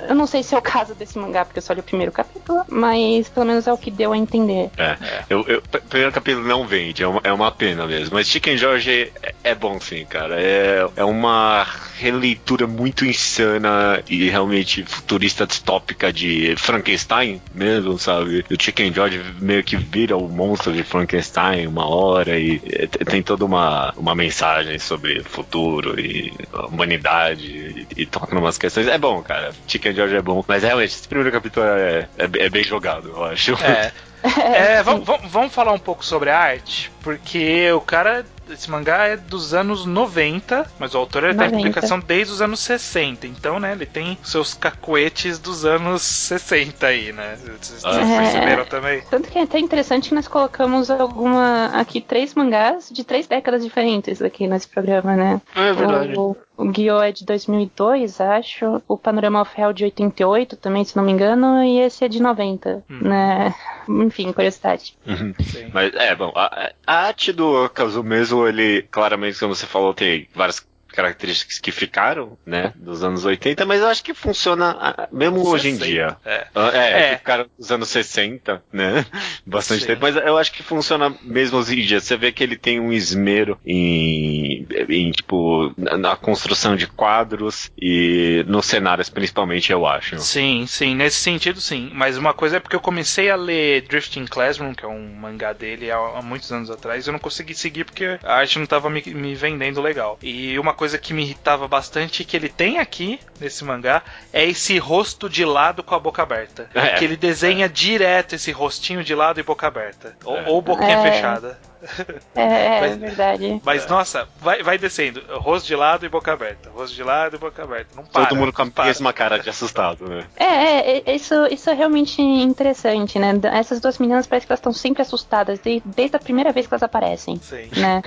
Eu não sei se é o caso desse mangá, porque eu só li o primeiro capítulo, mas pelo menos é o que deu a entender. É. Eu, eu- primeiro capítulo não vende, é uma, é uma pena mesmo. Mas Chicken George é, é bom sim, cara. É, é uma releitura muito insana e realmente futurista distópica de Frankenstein mesmo, sabe? O Chicken George meio que vira o monstro de Frankenstein uma hora e tem toda uma, uma mensagem sobre futuro e humanidade e, e toca umas questões. É bom, cara. Chicken George é bom, mas realmente esse primeiro capítulo é, é, é bem jogado, eu acho. É. É, vamos, falar um pouco sobre a arte, porque o cara, esse mangá é dos anos 90, mas o autor ele tá em 90. publicação desde os anos 60, então, né, ele tem seus cacoetes dos anos 60 aí, né? Vocês Ah. perceberam também? Tanto que é até interessante que nós colocamos alguma aqui três mangás de três décadas diferentes aqui nesse programa, né? É O, o Guiô é de 2002, acho. O Panorama of Hell de 88 também, se não me engano. E esse é de 90, Hum. né? Enfim, curiosidade. Uhum. Mas é, bom, a, a arte do Kazu mesmo, ele claramente, como você falou, tem várias características que ficaram, né, dos anos 80, mas eu acho que funciona ah, mesmo hoje em 60. dia. É. Ah, É, É. que ficaram nos anos 60, né? Bastante Sim. tempo, mas eu acho que funciona mesmo hoje em dia. Você vê que ele tem um esmero em, em tipo, na, na construção de quadros e nos cenários, principalmente, eu acho. Sim, sim, nesse sentido sim. Mas uma coisa é porque eu comecei a ler Drifting Classroom, que é um mangá dele há, há muitos anos atrás, e eu não consegui seguir porque a arte não tava me, me vendendo legal. E uma coisa que me irritava bastante que ele tem aqui nesse mangá é esse rosto de lado com a boca aberta. É. Que ele desenha direto esse rostinho de lado e boca aberta. Ou, É. ou boquinha É. fechada. É, é, Mas- verdade. Mas nossa, vai, vai descendo. Rosto de lado e boca aberta. Rosto de lado e boca aberta. Não para. Todo mundo com a mesma cara de assustado, né? É, é, é, isso, isso é realmente interessante, né? Essas duas meninas parece que elas estão sempre assustadas, de- desde a primeira vez que elas aparecem. Sim. né?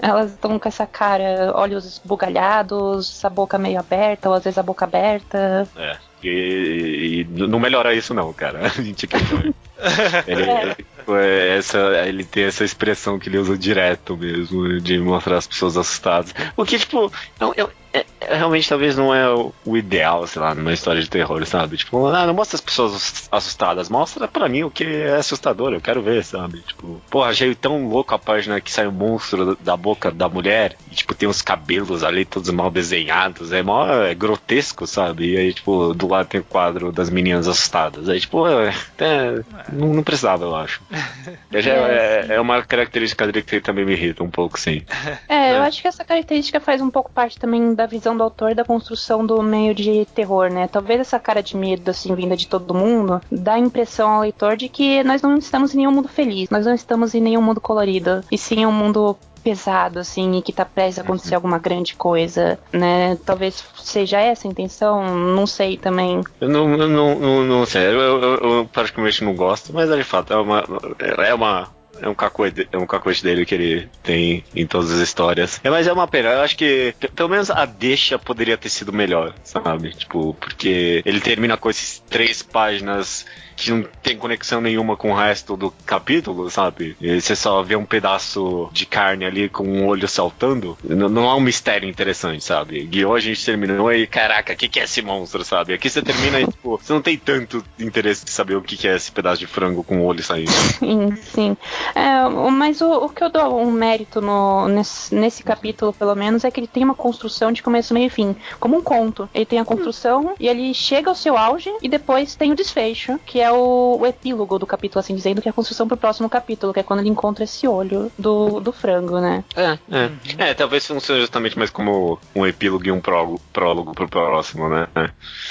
Elas estão com essa cara, olhos bugalhados, essa boca meio aberta, ou às vezes a boca aberta. É. E, e não melhora isso não, cara. George. Ele, é, essa, ele tem essa expressão que ele usa direto mesmo, de mostrar as pessoas assustadas. O que, tipo, é, um- é, é- realmente talvez não é o, o ideal, sei lá, numa história de terror, sabe? Tipo, ah, não mostra as pessoas assustadas, mostra pra mim o que é assustador, eu quero ver, sabe? Tipo, porra, achei tão louco a página que sai um monstro da boca da mulher e, tipo, tem os cabelos ali todos mal desenhados, é mó é grotesco, sabe? E aí, tipo, do lado tem o quadro das meninas assustadas. Aí, tipo, é, é, não, não precisava, eu acho. Já é, é uma característica dele que também me irrita um pouco, sim. É, eu acho que essa característica faz um pouco parte também da visão do autor da construção do meio de terror, né? Talvez essa cara de medo, assim, vinda de todo mundo, dá a impressão ao leitor de que nós não estamos em nenhum mundo feliz, nós não estamos em nenhum mundo colorido, e sim em um mundo pesado, assim, e que tá prestes a acontecer uhum. alguma grande coisa, né? Talvez seja essa a intenção, não sei também. Eu não, eu não, não, não sei, eu, eu, eu, praticamente não gosto, mas é de fato, é uma, é uma é um cacoete, é um cacoete dele que ele tem em todas as histórias. É, mas é uma pena. Eu acho que pelo menos a deixa poderia ter sido melhor, sabe? Tipo, porque ele termina com esses três páginas que não tem conexão nenhuma com o resto do capítulo, sabe? E você só vê um pedaço de carne ali com um olho saltando. Não, não há um mistério interessante, sabe? Guiou, a gente terminou e, caraca, o que, que é esse monstro, sabe? Aqui você termina e, tipo, você não tem tanto interesse de saber o que, que é esse pedaço de frango com o olho saindo. Sim, sim. É, mas o, o, que eu dou um mérito no, nesse, nesse capítulo, pelo menos, é que ele tem uma construção de começo, meio e fim. Como um conto. Ele tem a construção e ele chega ao seu auge e depois tem o desfecho, que é é o, o, epílogo do capítulo, assim dizendo, que é a construção pro próximo capítulo, que é quando ele encontra esse olho do, do frango, né? É, é. Uhum. É, talvez funcione justamente mais como um epílogo e um prólogo, prólogo pro próximo, né?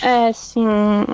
É, é sim.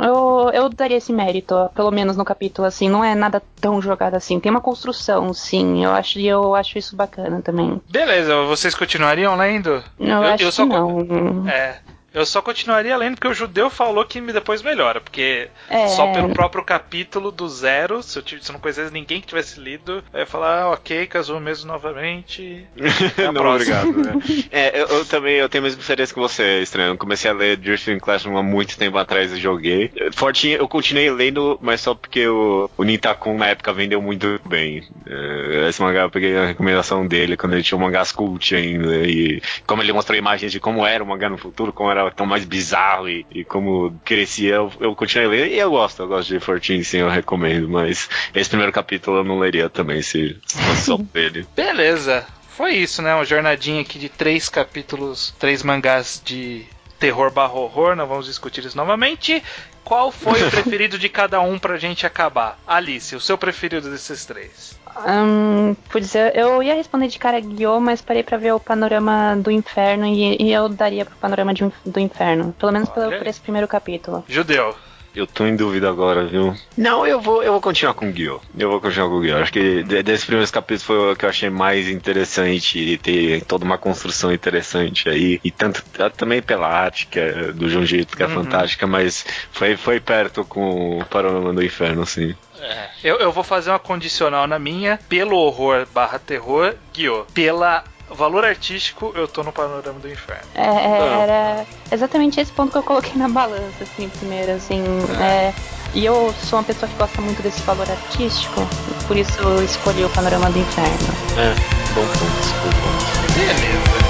Eu, eu daria esse mérito, pelo menos no capítulo, assim, não é nada tão jogado assim. Tem uma construção, sim. Eu acho, eu acho isso bacana também. Beleza, vocês continuariam lendo? Eu, eu acho eu só... que não. É. Eu só continuaria lendo porque o judeu falou que depois melhora. Porque é. só pelo próprio capítulo do zero, se eu, se eu não conhecesse ninguém que tivesse lido, eu ia falar, ah, ok, casou mesmo novamente. não, obrigado. Né? é, eu, eu, também eu tenho a mesma experiência que você, estranho. Eu comecei a ler Drifting Classroom há muito tempo atrás e joguei. Fortinho, eu continuei lendo, mas só porque o, o Nintakun na época vendeu muito bem. É, esse mangá eu peguei a recomendação dele quando ele tinha o mangás cult ainda. E como ele mostrou imagens de como era o mangá no futuro, como era era tão mais bizarro e, e como crescia, eu, eu continuei lendo e eu gosto, eu gosto de Fortin, sim, eu recomendo, mas esse primeiro capítulo eu não leria também se, fosse só dele. Beleza. Foi isso, né? Uma jornadinha aqui de três capítulos, três mangás de terror barra horror, não vamos discutir isso novamente. Qual foi o preferido de cada um pra gente acabar? Alice, o seu preferido desses três? Um, putz, eu, eu, ia responder de cara Guiô, mas parei para ver o panorama do inferno e, e eu daria pro panorama de, do inferno. Pelo menos pelo, por esse primeiro capítulo. Judeu. Eu tô em dúvida agora, viu? Não, eu vou, eu vou continuar com o Gil. Eu vou continuar com o Gil. Acho que desses primeiros capítulos foi o que eu achei mais interessante e ter toda uma construção interessante aí. E tanto também pela arte, que é do Junji, que é uhum. fantástica, mas foi, foi perto com o Panorama do Inferno, assim. É. Eu, eu vou fazer uma condicional na minha, pelo horror barra terror, Guio. Pela valor artístico, eu tô no panorama do inferno. É, é era exatamente esse ponto que eu coloquei na balança, assim, primeiro, assim. É. É, e eu sou uma pessoa que gosta muito desse valor artístico, por isso eu escolhi o panorama do inferno. É, bom ponto, bom ponto. Beleza.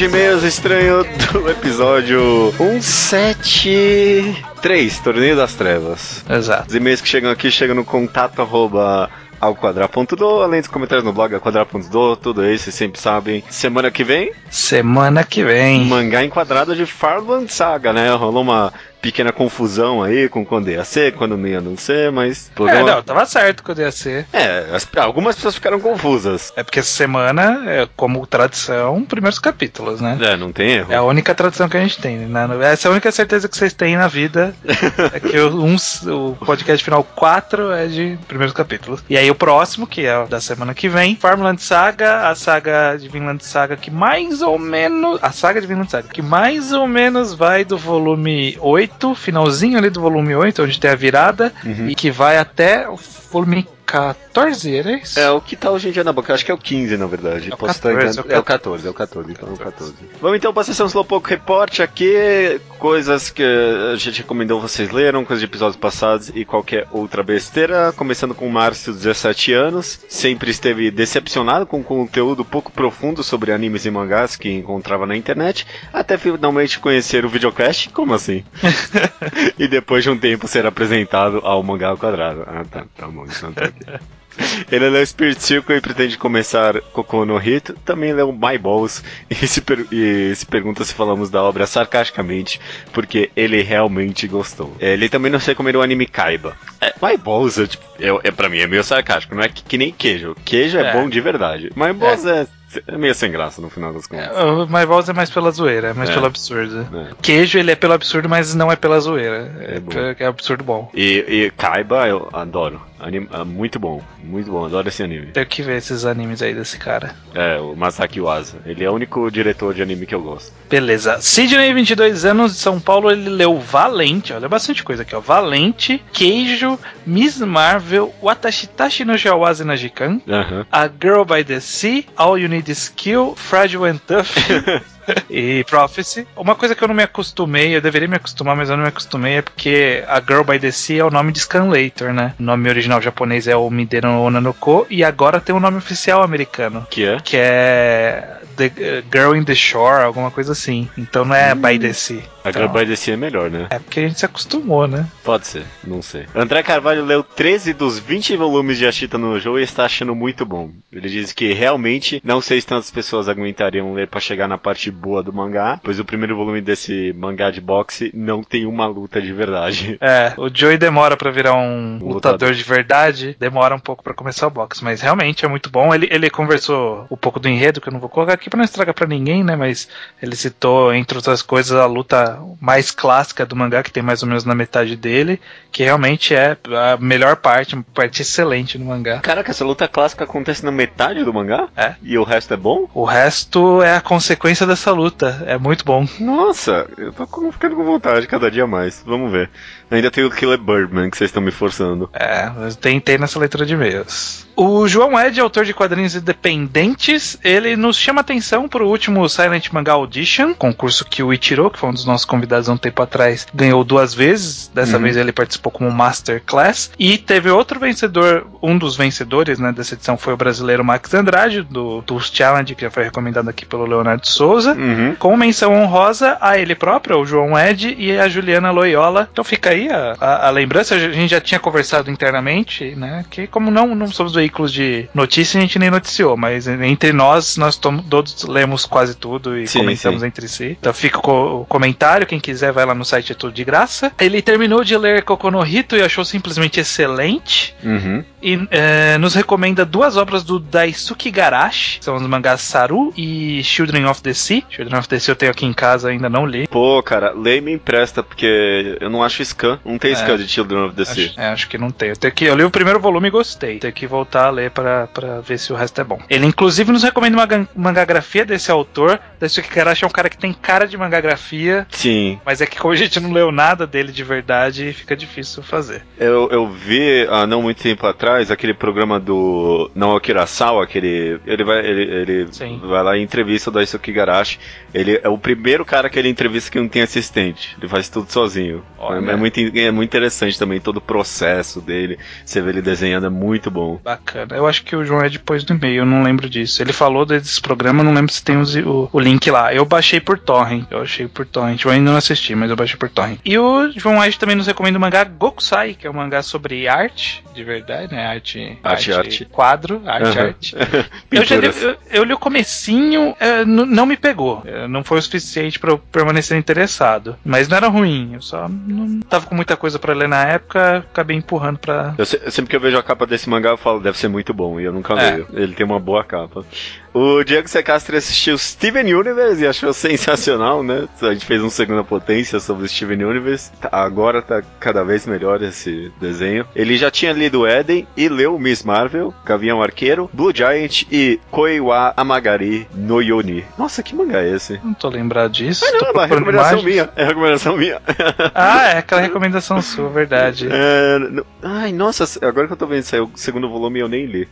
De e-mails estranho do episódio 173, Torneio das Trevas. Exato. Os e-mails que chegam aqui chegam no contato arroba ao quadrar.do, além dos comentários no blog ao quadrar.do, tudo isso, vocês sempre sabem. Semana que vem, Semana que vem. mangá enquadrado de Farland Saga, né? Rolou uma pequena confusão aí com quando ia ser, quando não ia não ser, mas... É, programa- não, tava certo quando ia ser. É, as- algumas pessoas ficaram confusas. É porque essa semana, é, como tradição, primeiros capítulos, né? É, não tem erro. É a única tradição que a gente tem. Né? Essa é a única certeza que vocês têm na vida. é que o, uns- o podcast final 4 é de primeiros capítulos. E aí o próximo, que é o da semana que vem, Farmland Saga, a saga de Vinland Saga, que mais ou menos. A saga de Vinland Saga, que mais ou menos vai do volume 8, finalzinho ali do volume 8, onde tem a virada, Uhum. e que vai até o volume 14, era isso? É o que tá hoje em dia na boca, acho que é o 15 na verdade. É o Posso estar 14, enganado. é É o o 14, é o 14, então é o 14. Vamos então pra sessão Slowpoke Report aqui, coisas que a gente recomendou vocês leram, coisas de episódios passados e qualquer outra besteira. Começando com o Márcio, 17 anos, sempre esteve decepcionado com conteúdo pouco profundo sobre animes e mangás que encontrava na internet, até finalmente conhecer o videocast, como assim? e depois de um tempo ser apresentado ao mangá ao quadrado. Ah, tá, tá bom, então tá aqui. Ele leu Spirit Circle e pretende começar Kokou no Hito. Também leu My Balls e se, e se pergunta se falamos da obra sarcasticamente, porque ele realmente gostou. É, Ele também nos recomendou o anime Kaiba. É, My Balls, é, tipo, é, é, pra mim, é meio sarcástico, não é que, que nem queijo. Queijo é, É. bom de verdade. My Balls é. é meio sem graça no final das contas. É, O My Balls é mais pela zoeira, é mais É. pelo absurdo. É. Queijo, ele é pelo absurdo, mas não é pela zoeira. É, É bom. é, é absurdo bom. E, e Kaiba eu adoro. Anim, é muito bom, muito bom, adoro esse anime. Tenho que ver esses animes aí desse cara. É, o Masaki Uasa. Ele é o único diretor de anime que eu gosto. Beleza. Sidney, 22 anos, de São Paulo, ele leu Valente. Olha bastante coisa aqui, ó. Valente, Queijo, Miss Marvel, Watashitashi no Jawase na Jikan, Aham. A Girl by the Sea, All You Need is Skill, Fragile and Tough e Prophecy. Uma coisa que eu não me acostumei, eu deveria me acostumar, mas eu não me acostumei, é porque A Girl by the Sea é o nome de Scanlator, né? O nome original japonês é o Mideno Onanoko, e agora tem um nome oficial americano. Que é? Que é The uh, Girl in the Shore, alguma coisa assim. Então não é by the Sea. A Então, Girl by the Sea é melhor, né? É porque a gente se acostumou, né? Pode ser, não sei. André Carvalho leu 13 dos 20 volumes de Ashita no Joe e está achando muito bom. Ele diz que realmente não sei se tantas pessoas aguentariam ler pra chegar na parte boa do mangá, pois o primeiro volume desse mangá de boxe não tem uma luta de verdade. É, o Joey demora pra virar um lutador, lutador. de verdade, demora um pouco pra começar o boxe, mas realmente é muito bom. Ele, ele conversou um pouco do enredo, que eu não vou colocar aqui pra não estragar pra ninguém, né? Mas ele citou, entre outras coisas, a luta mais clássica do mangá, que tem mais ou menos na metade dele, que realmente é a melhor parte, uma parte excelente do mangá. Caraca, essa luta clássica acontece na metade do mangá? É. E o resto é bom? O resto é a consequência dessa luta, é muito bom. Nossa, eu tô ficando com vontade cada dia mais. Vamos ver. Ainda tem o Killer Birdman que vocês estão me forçando. É, eu tentei nessa leitura de e-mails. O João Ed, autor de quadrinhos independentes, ele nos chama atenção para o último Silent Manga Audition, concurso que o Ichiro, que foi um dos nossos convidados há um tempo atrás, ganhou duas vezes. Dessa Uhum. vez ele participou como Master Class. E teve outro vencedor, um dos vencedores né, dessa edição foi o brasileiro Max Andrade, do Tools Challenge, que já foi recomendado aqui pelo Leonardo Souza. Uhum. Com menção honrosa a ele próprio, o João Ed e a Juliana Loyola. Então fica aí a, a- a lembrança, a gente já tinha conversado internamente, né? Que como não, não somos veículos de notícia, a gente nem noticiou, mas entre nós, nós todos lemos quase tudo e Sim, comentamos sim. entre si. Então fica o, co- o comentário, quem quiser vai lá no site, é tudo de graça. Ele terminou de ler Kokonohito e achou simplesmente excelente. Uhum. E eh, nos recomenda duas obras do Daisuke Igarashi, que são os mangás Saru e Children of the Sea. Children of the Sea eu tenho aqui em casa, ainda não li. Pô, cara, lê e me empresta, porque eu não acho scan. Não tem É. scan de Children of the Sea. Acho, é, acho que não tem. Eu, tenho que, eu li o primeiro volume e gostei. Tenho que voltar a ler pra, pra ver se o resto é bom. Ele, inclusive, nos recomenda uma mangagrafia desse autor. Daisuke Igarashi é um cara que tem cara de mangagrafia, Sim. mas é que como a gente não leu nada dele de verdade, fica difícil fazer. Eu, eu vi há não muito tempo atrás aquele programa do Naoki Urasawa, aquele. Ele vai, ele, ele Sim. vai lá e entrevista o Daisuke Igarashi Orochi, ele é o primeiro cara que ele entrevista que não tem assistente. Ele faz tudo sozinho. Olha. É muito, é muito interessante também todo o processo dele. Você vê ele desenhando, é muito bom. Bacana. Eu acho que o João é depois do e-mail, eu não lembro disso. Ele falou desse programa, não lembro se tem os- o, o link lá. Eu baixei por torrent. Eu achei por torrent. Eu ainda não assisti, mas eu baixei por torrent. E o João Age também nos recomenda o mangá Gokusai, que é um mangá sobre arte, de verdade, né? Arte, Arte, arte. quadro, arte, Aham. arte. Eu, já li, eu, eu li o comecinho, é, não me pegou. É, não foi o suficiente pra eu permanecer interessado. Mas não era ruim, eu só não tava com muita coisa pra ler na época, acabei empurrando pra. Eu sempre que eu vejo a capa desse mangá, eu falo, deve ser muito bom, e eu nunca É. leio. Ele tem uma boa capa. O Diego Secastri assistiu Steven Universe e achou sensacional, né? A gente fez um segunda potência sobre o Steven Universe. Tá- Agora tá cada vez melhor esse desenho. Ele já tinha lido Eden e leu Miss Marvel, Gavião Arqueiro, Blue Giant e Koiwa Amagari no Yoni. Nossa, que mangá é esse? Não tô lembrado disso. Ah, não, é uma recomendação imagens. minha. É recomendação minha. Ah, é aquela recomendação sua, verdade. É, não- ai, nossa, agora que eu tô vendo isso aí, o segundo volume eu nem li.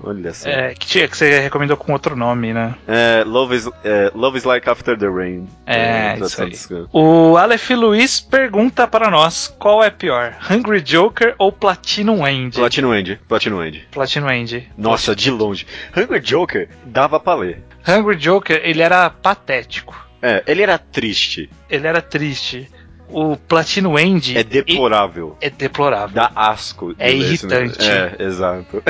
Olha só. É, que, tinha, que você recomendou com outro nome, né? É, Love, is, é, Love is Like After the Rain. É, pra isso aí. O Aleph Luiz pergunta para nós qual é pior, Hungry Joker ou Platinum End? Platinum End. Platinum End. Platinum End. Nossa, de longe. Hungry Joker dava pra ler. Hungry Joker, ele era patético. É, ele era triste. Ele era triste. O Platinum End É deplorável. é deplorável. Dá asco. É esse irritante. É, exato.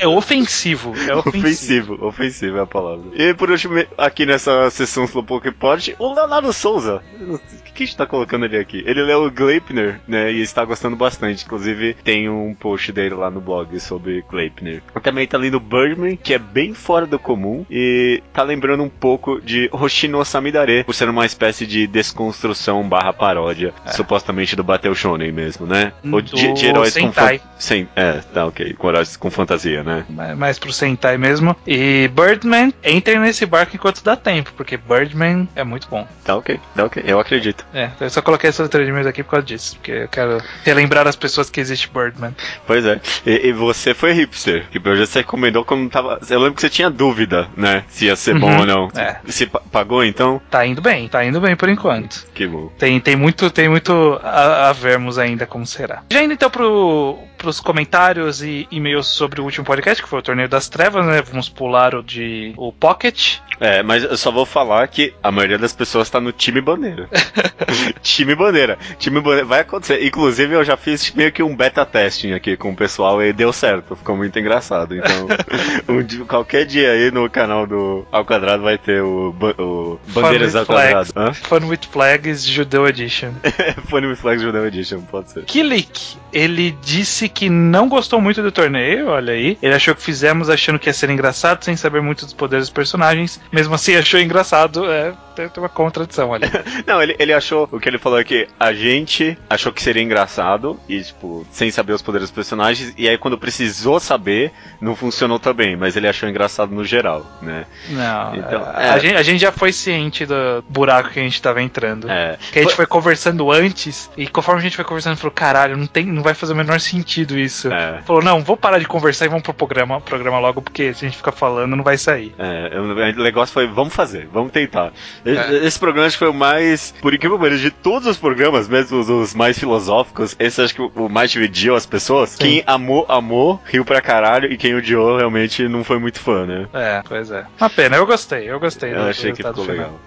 É ofensivo. É ofensivo. Ofensivo, ofensivo é a palavra. E por último, aqui nessa sessão Slowpoke Pod, o Leonardo Souza. O que, que a gente tá colocando ele aqui? Ele leu o Gleipner, né? E está gostando bastante. Inclusive, tem um post dele lá no blog sobre Gleipner. Também tá lendo Birdman, que é bem fora do comum. E tá lembrando um pouco de Hoshino Samidare, por ser uma espécie de desconstrução barra paródia, supostamente do Battle Shonen mesmo, né? Ou de, de heróis com Sentai. fan- Sem, é, tá ok. Com heróis com fantasia, né? Ma- mais pro Sentai mesmo. E Birdman, entrem nesse barco enquanto dá tempo, porque Birdman é muito bom. Tá ok, tá ok. Eu acredito. É, eu só coloquei essa leitura de e-mails aqui por causa disso, porque eu quero relembrar as pessoas que existe Birdman. Pois é. E, e você foi hipster, que pelo jeito você recomendou quando tava. Eu lembro que você tinha dúvida, né? Se ia ser bom Uhum. ou não. É. Se pa- pagou então? Tá indo bem, tá indo bem por enquanto. Que bom. Tem, tem muito, tem muito a, a vermos ainda como será. Já indo então pro, pros comentários e e-mails sobre o último podcast, que foi o Torneio das Trevas, né? Vamos pular o de o Pocket. É, mas eu só vou falar que a maioria das pessoas tá no time bandeira. time bandeira. Time bandeira. Vai acontecer. Inclusive, eu já fiz meio que um beta testing aqui com o pessoal e deu certo. Ficou muito engraçado. Então, um dia- qualquer dia aí no canal do Ao Quadrado vai ter o, o Bandeiras Fun ao. Quadrado. Hã? Fun with Flags Judeu Edition. Funny with Flags Judeu Edition, pode ser. Kilik, ele disse que não gostou muito do torneio, olha aí. Ele achou que fizemos achando que ia ser engraçado, sem saber muito dos poderes dos personagens. Mesmo assim, achou engraçado. É, tem uma contradição ali. Não, ele, ele achou. O que ele falou é que a gente achou que seria engraçado e, tipo, sem saber os poderes dos personagens. E aí, quando precisou saber, não funcionou também. Mas ele achou engraçado no geral, né? Não, Então, a, é. a gente, a gente já foi ciente do buraco que a gente tava entrando. É. Que a gente foi conversando antes, e conforme a gente foi conversando, falou: caralho, não, tem, não vai fazer o menor sentido isso. É. Falou: não, vou parar de conversar e vamos pro programa, programa logo, porque se a gente ficar falando, não vai sair. É, o negócio foi, vamos fazer, vamos tentar. É. Esse programa acho que foi o mais, por incrível que de todos os programas, mesmo os, os mais filosóficos, esse acho que o, mais dividiu as pessoas. Sim. Quem amou, amou, riu pra caralho, e quem odiou realmente não foi muito fã, né? É, pois é. Uma pena, eu gostei, eu gostei. Eu achei que ficou final. legal.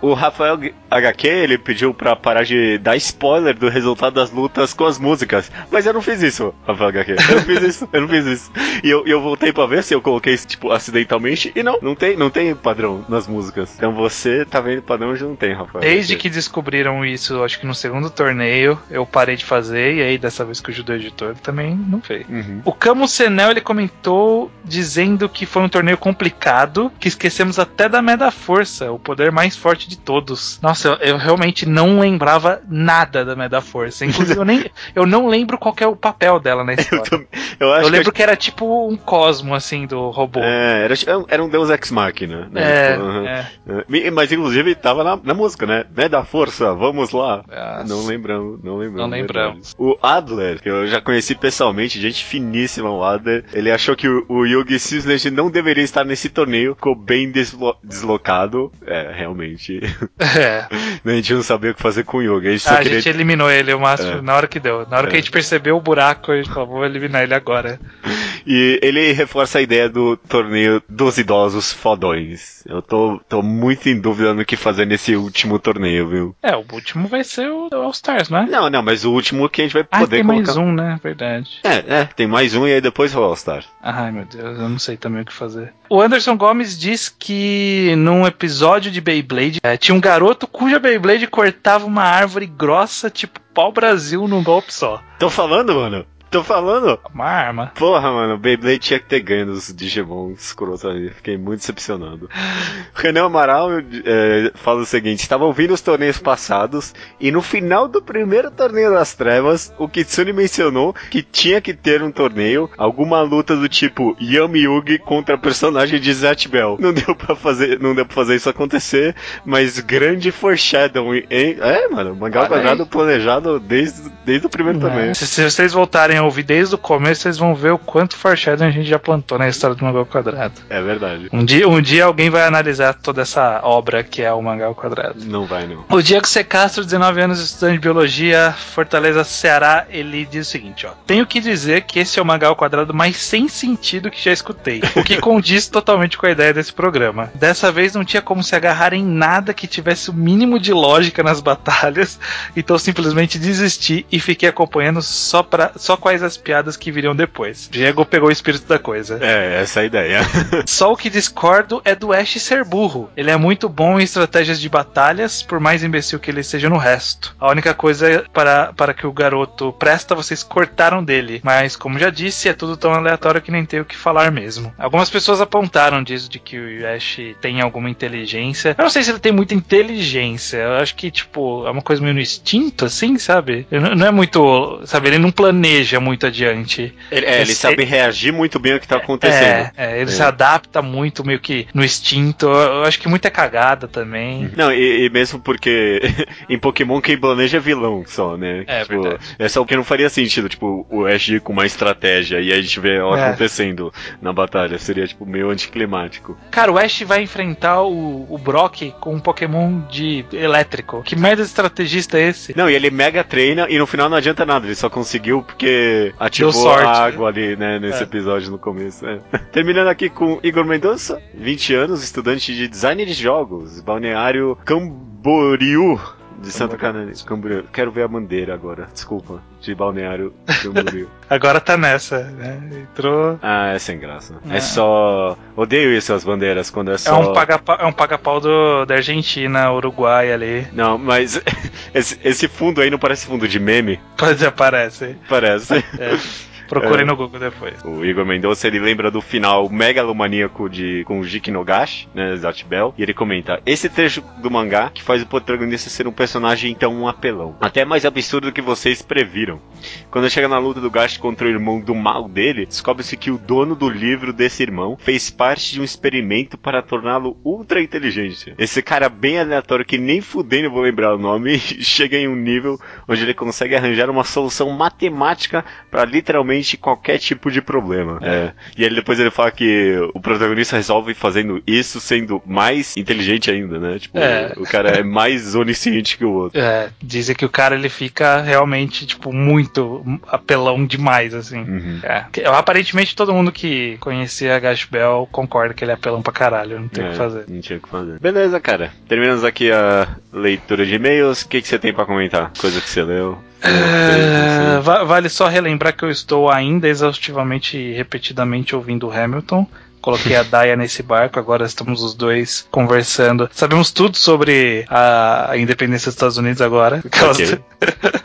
O Rafael HQ, ele pediu pra parar de dar spoiler do resultado das lutas com as músicas. Mas eu não fiz isso, Rafael HQ. Eu não fiz isso, eu não fiz isso. E eu, eu voltei pra ver se eu coloquei isso, tipo, acidentalmente. E não, não tem, não tem padrão nas músicas. Então você tá vendo padrão onde não tem, Rafael. Desde que descobriram isso, acho que no segundo torneio, eu parei de fazer, e aí dessa vez que o judeu editor também não fez. Uhum. O Camus Senel ele comentou dizendo que foi um torneio complicado, que esquecemos até da Meda Força, o poder mais forte de todos. Nossa, eu, eu realmente não lembrava nada da Meda Força. Inclusive, eu, nem, eu não lembro qual que é o papel dela na Eu, história. Eu acho Eu lembro que. que era tipo um cosmo, assim, do robô. É, era, era um Deus Ex Machina. Né? É, Tipo, aham. é. É, Mas inclusive tava na, na música, né? Né da força, vamos lá. Nossa. Não lembramos, não lembramos. Não lembramos. O Adler, que eu já conheci pessoalmente, gente finíssima o Adler, ele achou que o, o Yugi simplesmente não deveria estar nesse torneio, ficou bem deslo- deslocado. É, realmente. É. a gente não sabia o que fazer com o Yugi. A gente Ah, a queria. gente eliminou ele o máximo É. na hora que deu. Na hora que É. a gente percebeu o buraco, gente falou, vou eliminar ele agora. E ele reforça a ideia do torneio dos idosos fodões. Eu tô, tô muito em dúvida no que fazer nesse último torneio, viu? É, o último vai ser o All Stars, né? Não, não, mas o último que a gente vai Ah, poder tem colocar. mais um, né? Verdade. É, é, tem mais um e aí depois o All-Star. Ai, meu Deus, eu não sei também o que fazer. O Anderson Gomes diz que num episódio de Beyblade eh, tinha um garoto cuja Beyblade cortava uma árvore grossa, tipo pau Brasil, num golpe só. Tô falando, mano? Tô falando? Uma arma. Porra, mano, o Beyblade tinha que ter ganho dos Digimon escroto ali. Fiquei muito decepcionado. O Renan Amaral é, fala o seguinte: estava ouvindo os torneios passados e no final do primeiro torneio das trevas, o Kitsune mencionou que tinha que ter um torneio, alguma luta do tipo Yami Yugi contra personagem de Zatch Bell. Não deu pra fazer, não deu pra fazer isso acontecer, mas grande foreshadowing, hein? É, mano, mangá quadrado planejado desde, desde o primeiro torneio. Se, se vocês voltarem a ouvir desde o começo, vocês vão ver o quanto foreshadowing a gente já plantou na história do Mangá ao Quadrado. É verdade. Um dia, um dia alguém vai analisar toda essa obra que é o Mangá ao Quadrado. Não vai, não. O Diego C. Castro, 19 anos, estudante de biologia, Fortaleza, Ceará, ele diz o seguinte, ó. Tenho que dizer que esse é o mangá ao quadrado mais sem sentido que já escutei, o que condiz totalmente com a ideia desse programa. Dessa vez não tinha como se agarrar em nada que tivesse o mínimo de lógica nas batalhas, então simplesmente desisti e fiquei acompanhando só, pra, só quais as piadas que viriam depois. Diego pegou o espírito da coisa. É, essa é a ideia. Só o que discordo é do Ash ser burro. Ele é muito bom em estratégias de batalhas, por mais imbecil que ele seja no resto. A única coisa para, para que o garoto presta, vocês cortaram dele. Mas, como já disse, é tudo tão aleatório que nem tem o que falar mesmo. Algumas pessoas apontaram disso, de que o Ash tem alguma inteligência. Eu não sei se ele tem muita inteligência. Eu acho que, tipo, é uma coisa meio no instinto, assim, sabe? Não é muito. Sabe, ele não planeja muito adiante. Ele, é, ele sabe reagir muito bem ao que tá acontecendo. É, é, ele É. se adapta muito, meio que no instinto. Eu acho que muita cagada também. Não, e, e mesmo porque em Pokémon quem planeja é vilão só, né? É, tipo, verdade. é só o que não faria sentido, tipo, o Ash ir com uma estratégia e a gente vê ela É. acontecendo na batalha. Seria, tipo, meio anticlimático. Cara, o Ash vai enfrentar o, o Brock com um Pokémon de elétrico. Que merda de estrategista é esse? Não, e ele mega treina e no final não adianta nada, ele só conseguiu porque ativou sorte, a né? água ali, né, nesse É. episódio no começo. é. Terminando aqui com Igor Mendonça, 20 anos, estudante de design de jogos, balneário Camboriú. De Santa Catarina. Camboriú. Quero ver a bandeira agora. Desculpa. De balneário Camboriú. Agora tá nessa, né? Entrou. ah, é sem graça. É. É. só. Odeio isso, as bandeiras, quando é É só. um paga-pau é um paga-pau do- da Argentina, Uruguai ali. Não, mas esse, esse fundo aí não parece fundo de meme? Quando aparece. Parece. É. Procurem É. no Google depois. O Igor Mendonça, ele lembra do final megalomaníaco de, com o Jiki Nogashi, né, Zatch Bell, e ele comenta, esse trecho do mangá que faz o protagonista ser um personagem então um apelão. Até mais absurdo do que vocês previram. Quando chega na luta do Gash contra o irmão do mal dele, descobre-se que o dono do livro desse irmão fez parte de um experimento para torná-lo ultra inteligente. Esse cara bem aleatório que nem fudendo vou lembrar o nome, chega em um nível onde ele consegue arranjar uma solução matemática para literalmente qualquer tipo de problema. É. E ele depois ele fala que o protagonista resolve fazendo isso sendo mais inteligente ainda, né? Tipo, É. o cara é mais onisciente que o outro. É, dizem que o cara ele fica realmente, tipo, muito apelão demais, assim. Uhum. É. Aparentemente todo mundo que conhecia a Gash Bell concorda que ele é apelão pra caralho, não tem o É, que fazer. Não tinha o que fazer. Beleza, cara. Terminamos aqui a leitura de e-mails. O que, que você tem pra comentar? Coisa que você leu? Va- vale só relembrar que eu estou ainda exaustivamente e repetidamente ouvindo Hamilton. Coloquei a Daya nesse barco, agora estamos os dois conversando. Sabemos tudo sobre a independência dos Estados Unidos agora. por causa- Ok.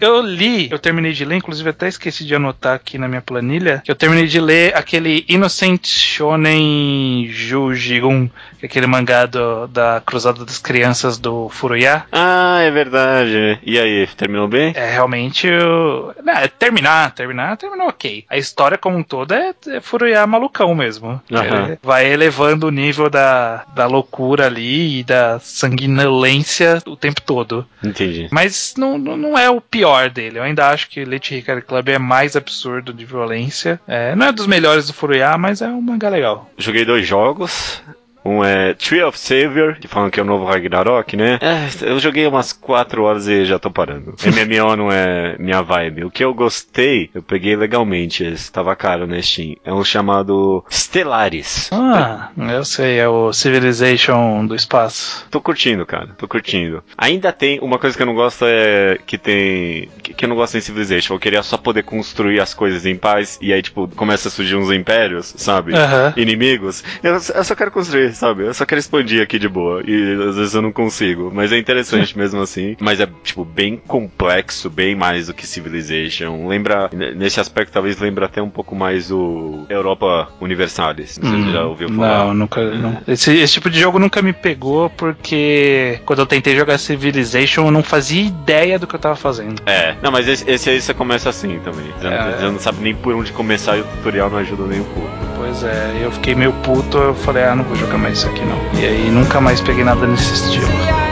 Eu li, eu terminei de ler, inclusive até esqueci de anotar aqui na minha planilha, que eu terminei de ler aquele Innocent Shonen Jujigun, que é aquele mangá do, da Cruzada das Crianças do Furuya. Ah, é verdade. E aí, terminou bem? É realmente. Eu... Não, é terminar, terminar, terminou ok. A história como um todo é, é Furuya malucão mesmo. É, vai elevando o nível da, da loucura ali e da sanguinolência o tempo todo. Entendi. Mas não não é o pior dele. Eu ainda acho que Late Hikari Club é mais absurdo de violência. É, não é dos melhores do Furuya, mas é um mangá legal. Joguei dois jogos. Um é Tree of Savior, que falam que é o novo Ragnarok, né? É, eu joguei umas 4 horas e já tô parando. MMO não é minha vibe. O que eu gostei, eu peguei legalmente. Estava caro na Steam. É um chamado Stellaris. Ah, eu sei, é o Civilization do espaço. Tô curtindo, cara. Tô curtindo. Ainda tem uma coisa que eu não gosto é que tem. Que, que eu não gosto em Civilization. Eu queria só poder construir as coisas em paz e aí, tipo, começa a surgir uns impérios, sabe? Aham. Inimigos. Eu, eu só quero construir, sabe? Eu só quero expandir aqui de boa. E às vezes eu não consigo. Mas é interessante mesmo assim. Mas é, tipo, bem complexo, bem mais do que Civilization. Lembra. Nesse aspecto, talvez lembra até um pouco mais o Europa Universalis. Não sei se você já ouviu falar. Não, nunca. Não. Esse, esse tipo de jogo nunca me pegou porque quando eu tentei jogar Civilization eu não fazia ideia do que eu tava fazendo. É, não, mas esse, esse aí você começa assim também. Você, É. não, você não sabe nem por onde começar e o tutorial não ajuda nem um pouco. Pois é, eu fiquei meio puto, eu falei, ah, não vou jogar mais isso aqui não. E aí nunca mais peguei nada nesse estilo.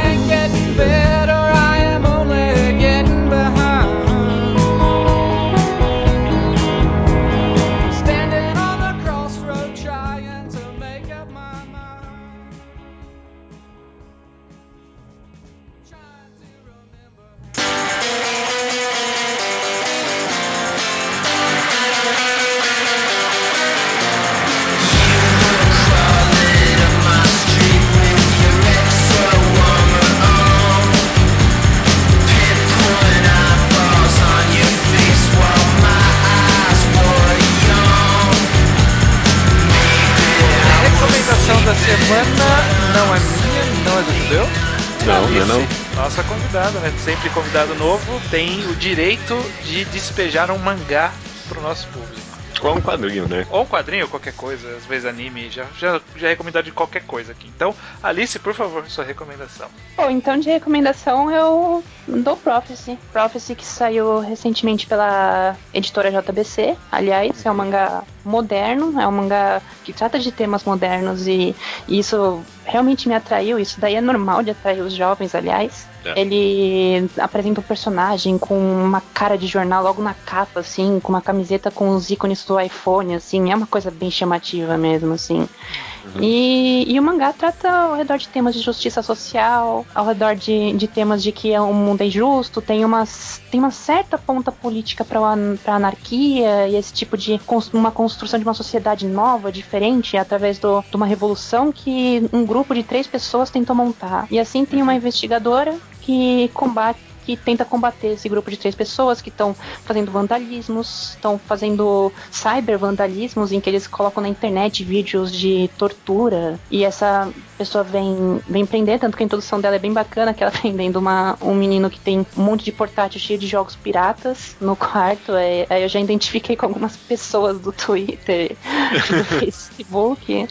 Novo tem o direito de despejar um mangá pro nosso público. Ou um quadrinho, né? Ou um quadrinho, ou qualquer coisa, às vezes anime, já, já, já é recomendado de qualquer coisa aqui. Então, Alice, por favor, sua recomendação. Bom, então de recomendação eu dou Prophecy. Prophecy que saiu recentemente pela editora JBC. Aliás, é um mangá moderno, é um mangá que trata de temas modernos e, e isso realmente me atraiu. Isso daí é normal de atrair os jovens, aliás. É. Ele apresenta um personagem com uma cara de jornal logo na capa, assim, com uma camiseta com os ícones do iPhone, assim, é uma coisa bem chamativa mesmo, assim. E, e o mangá trata ao redor de temas de justiça social, ao redor de, de temas de que o mundo é injusto, tem, umas, tem uma certa ponta política para a anarquia e esse tipo de uma construção de uma sociedade nova, diferente, através do- de uma revolução que um grupo de três pessoas tentou montar. E assim tem uma investigadora que combate que tenta combater esse grupo de três pessoas que estão fazendo vandalismos, estão fazendo cyber vandalismos em que eles colocam na internet vídeos de tortura e essa pessoa vem, vem prender, tanto que a introdução dela é bem bacana, que ela prendendo uma, um menino que tem um monte de portátil cheio de jogos piratas no quarto, é, aí eu já identifiquei com algumas pessoas do Twitter, do Facebook.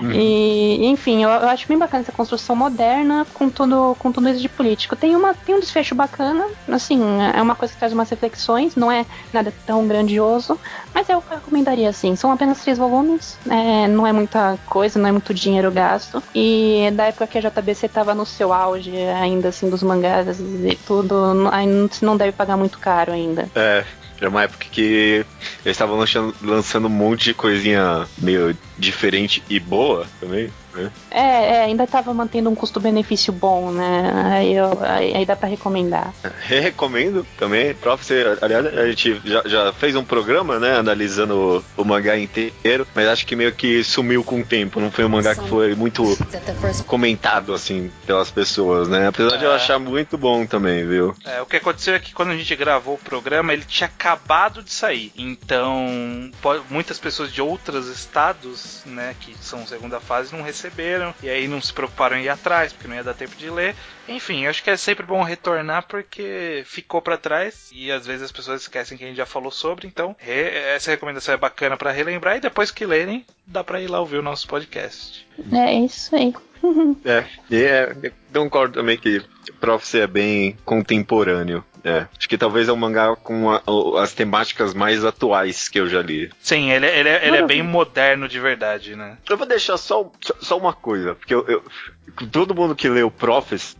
E, enfim, eu, eu acho bem bacana essa construção moderna com tudo, com tudo isso de político. Tem, uma, tem um desfecho bacana, assim, é uma coisa que traz umas reflexões, não é nada tão grandioso, mas eu recomendaria assim. São apenas três volumes, é, não é muita coisa, não é muito dinheiro gasto. E é da época que a JBC tava no seu auge, ainda assim, dos mangás e tudo, não- aí não- você não deve pagar muito caro ainda. É. Era uma época que eles estavam lançando, lançando um monte de coisinha meio diferente e boa também, né? É, é, ainda tava mantendo um custo-benefício bom, né? Aí, eu- aí- aí dá pra recomendar. Recomendo também. Prophecy, aliás, a gente já, já fez um programa, né, analisando o, o mangá inteiro, mas acho que meio que sumiu com o tempo. Não foi um mangá que foi muito comentado, assim, pelas pessoas, né? Apesar de eu É. achar muito bom também, viu? É, o que aconteceu é que quando a gente gravou o programa, ele tinha acabado de sair. Então, muitas pessoas de outros estados, né, que são segunda fase, não receberam. Receberam, e aí não se preocuparam em ir atrás, porque não ia dar tempo de ler. Enfim, eu acho que é sempre bom retornar porque ficou para trás e às vezes as pessoas esquecem que a gente já falou sobre, então re essa recomendação é bacana para relembrar e depois que lerem, dá para ir lá ouvir o nosso podcast. É isso aí. É, e é, concordo também que Prophecy é bem contemporâneo. É, acho que talvez é um mangá com a- o- as temáticas mais atuais que eu já li. Sim, ele, ele, é- ele é bem moderno de verdade, né? Eu vou deixar só, só, uma coisa, porque eu, eu- todo mundo que leu Prophecy,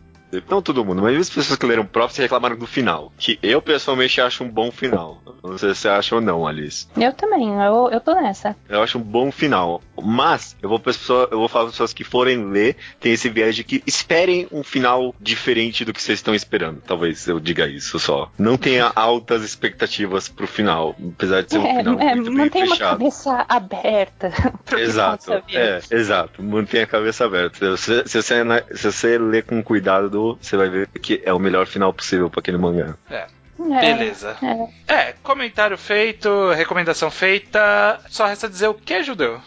não todo mundo, mas as pessoas que leram Prophecy reclamaram do final, que eu pessoalmente acho um bom final. Não sei se você acha ou não, Alice. Eu também, eu, eu tô nessa. Eu acho um bom final. Mas eu vou para pessoas, eu vou falar para pessoas que forem ler, tem esse viés de que esperem um final diferente do que vocês estão esperando. Talvez eu diga isso só. Não tenha altas expectativas pro final, apesar de ser um É, final é, muito bem mantenha uma fechado. cabeça aberta. Exato, é, exato. Mantenha a cabeça aberta. Se, se você, se você ler com cuidado, você vai ver que é o melhor final possível para aquele mangá. É. É, Beleza. é. É, comentário feito, recomendação feita. Só resta dizer o que, Judeu?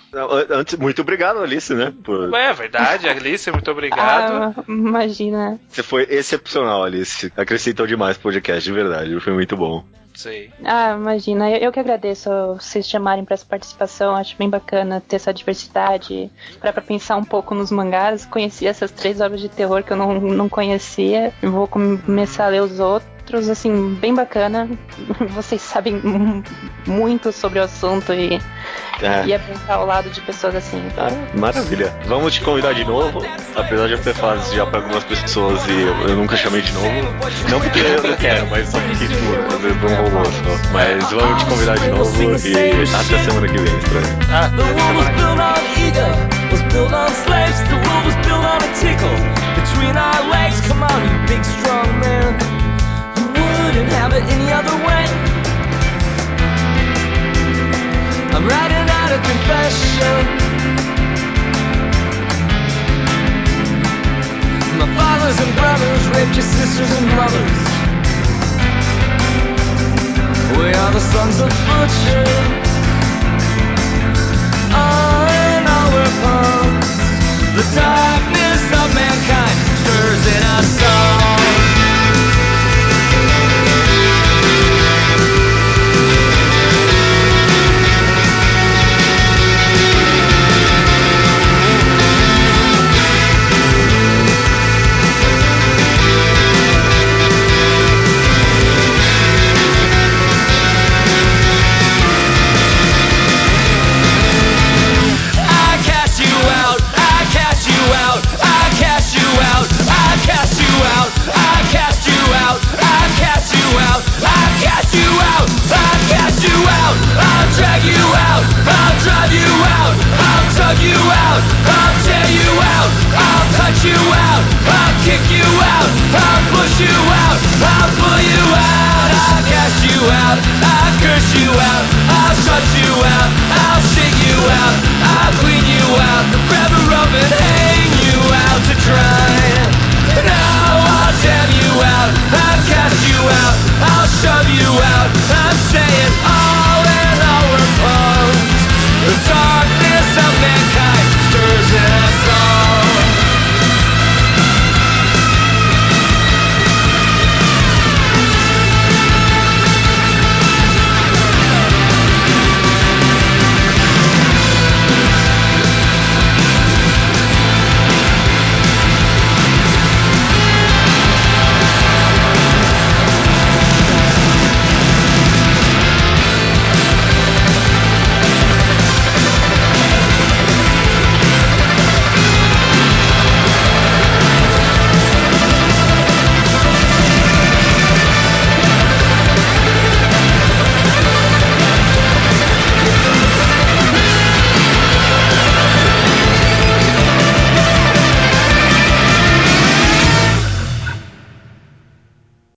Antes, muito obrigado, Alice, né? Por... É verdade, Alice, muito obrigado. Ah, imagina. Você foi excepcional, Alice. Acrescentou demais pro podcast, de verdade. Foi muito bom. Sei. Ah, imagina. Eu, eu que agradeço vocês chamarem pra essa participação. Acho bem bacana ter essa diversidade. Pra, pra pensar um pouco nos mangás. Conheci essas três obras de terror que eu não, não conhecia. Vou começar a ler os outros. Assim, bem bacana. Vocês sabem mu- muito sobre o assunto e, É. e é estar ao lado de pessoas assim. Ah, maravilha. Vamos te convidar de novo. Apesar de eu ter falado já pra algumas pessoas e eu, eu nunca chamei de novo. Não porque eu não quero, mas só porque tipo, não rolou só. Mas vamos te convidar de novo e até semana que vem, estranho. Ah, The world was built on ego, was built on slaves. The world was built on a tickle between our legs. Come on, you big strong man. You wouldn't have it any other way. I'm writing out a confession. My fathers and brothers raped your sisters and mothers. We are the sons of butchers. on our palms. The darkness of mankind stirs in our songs.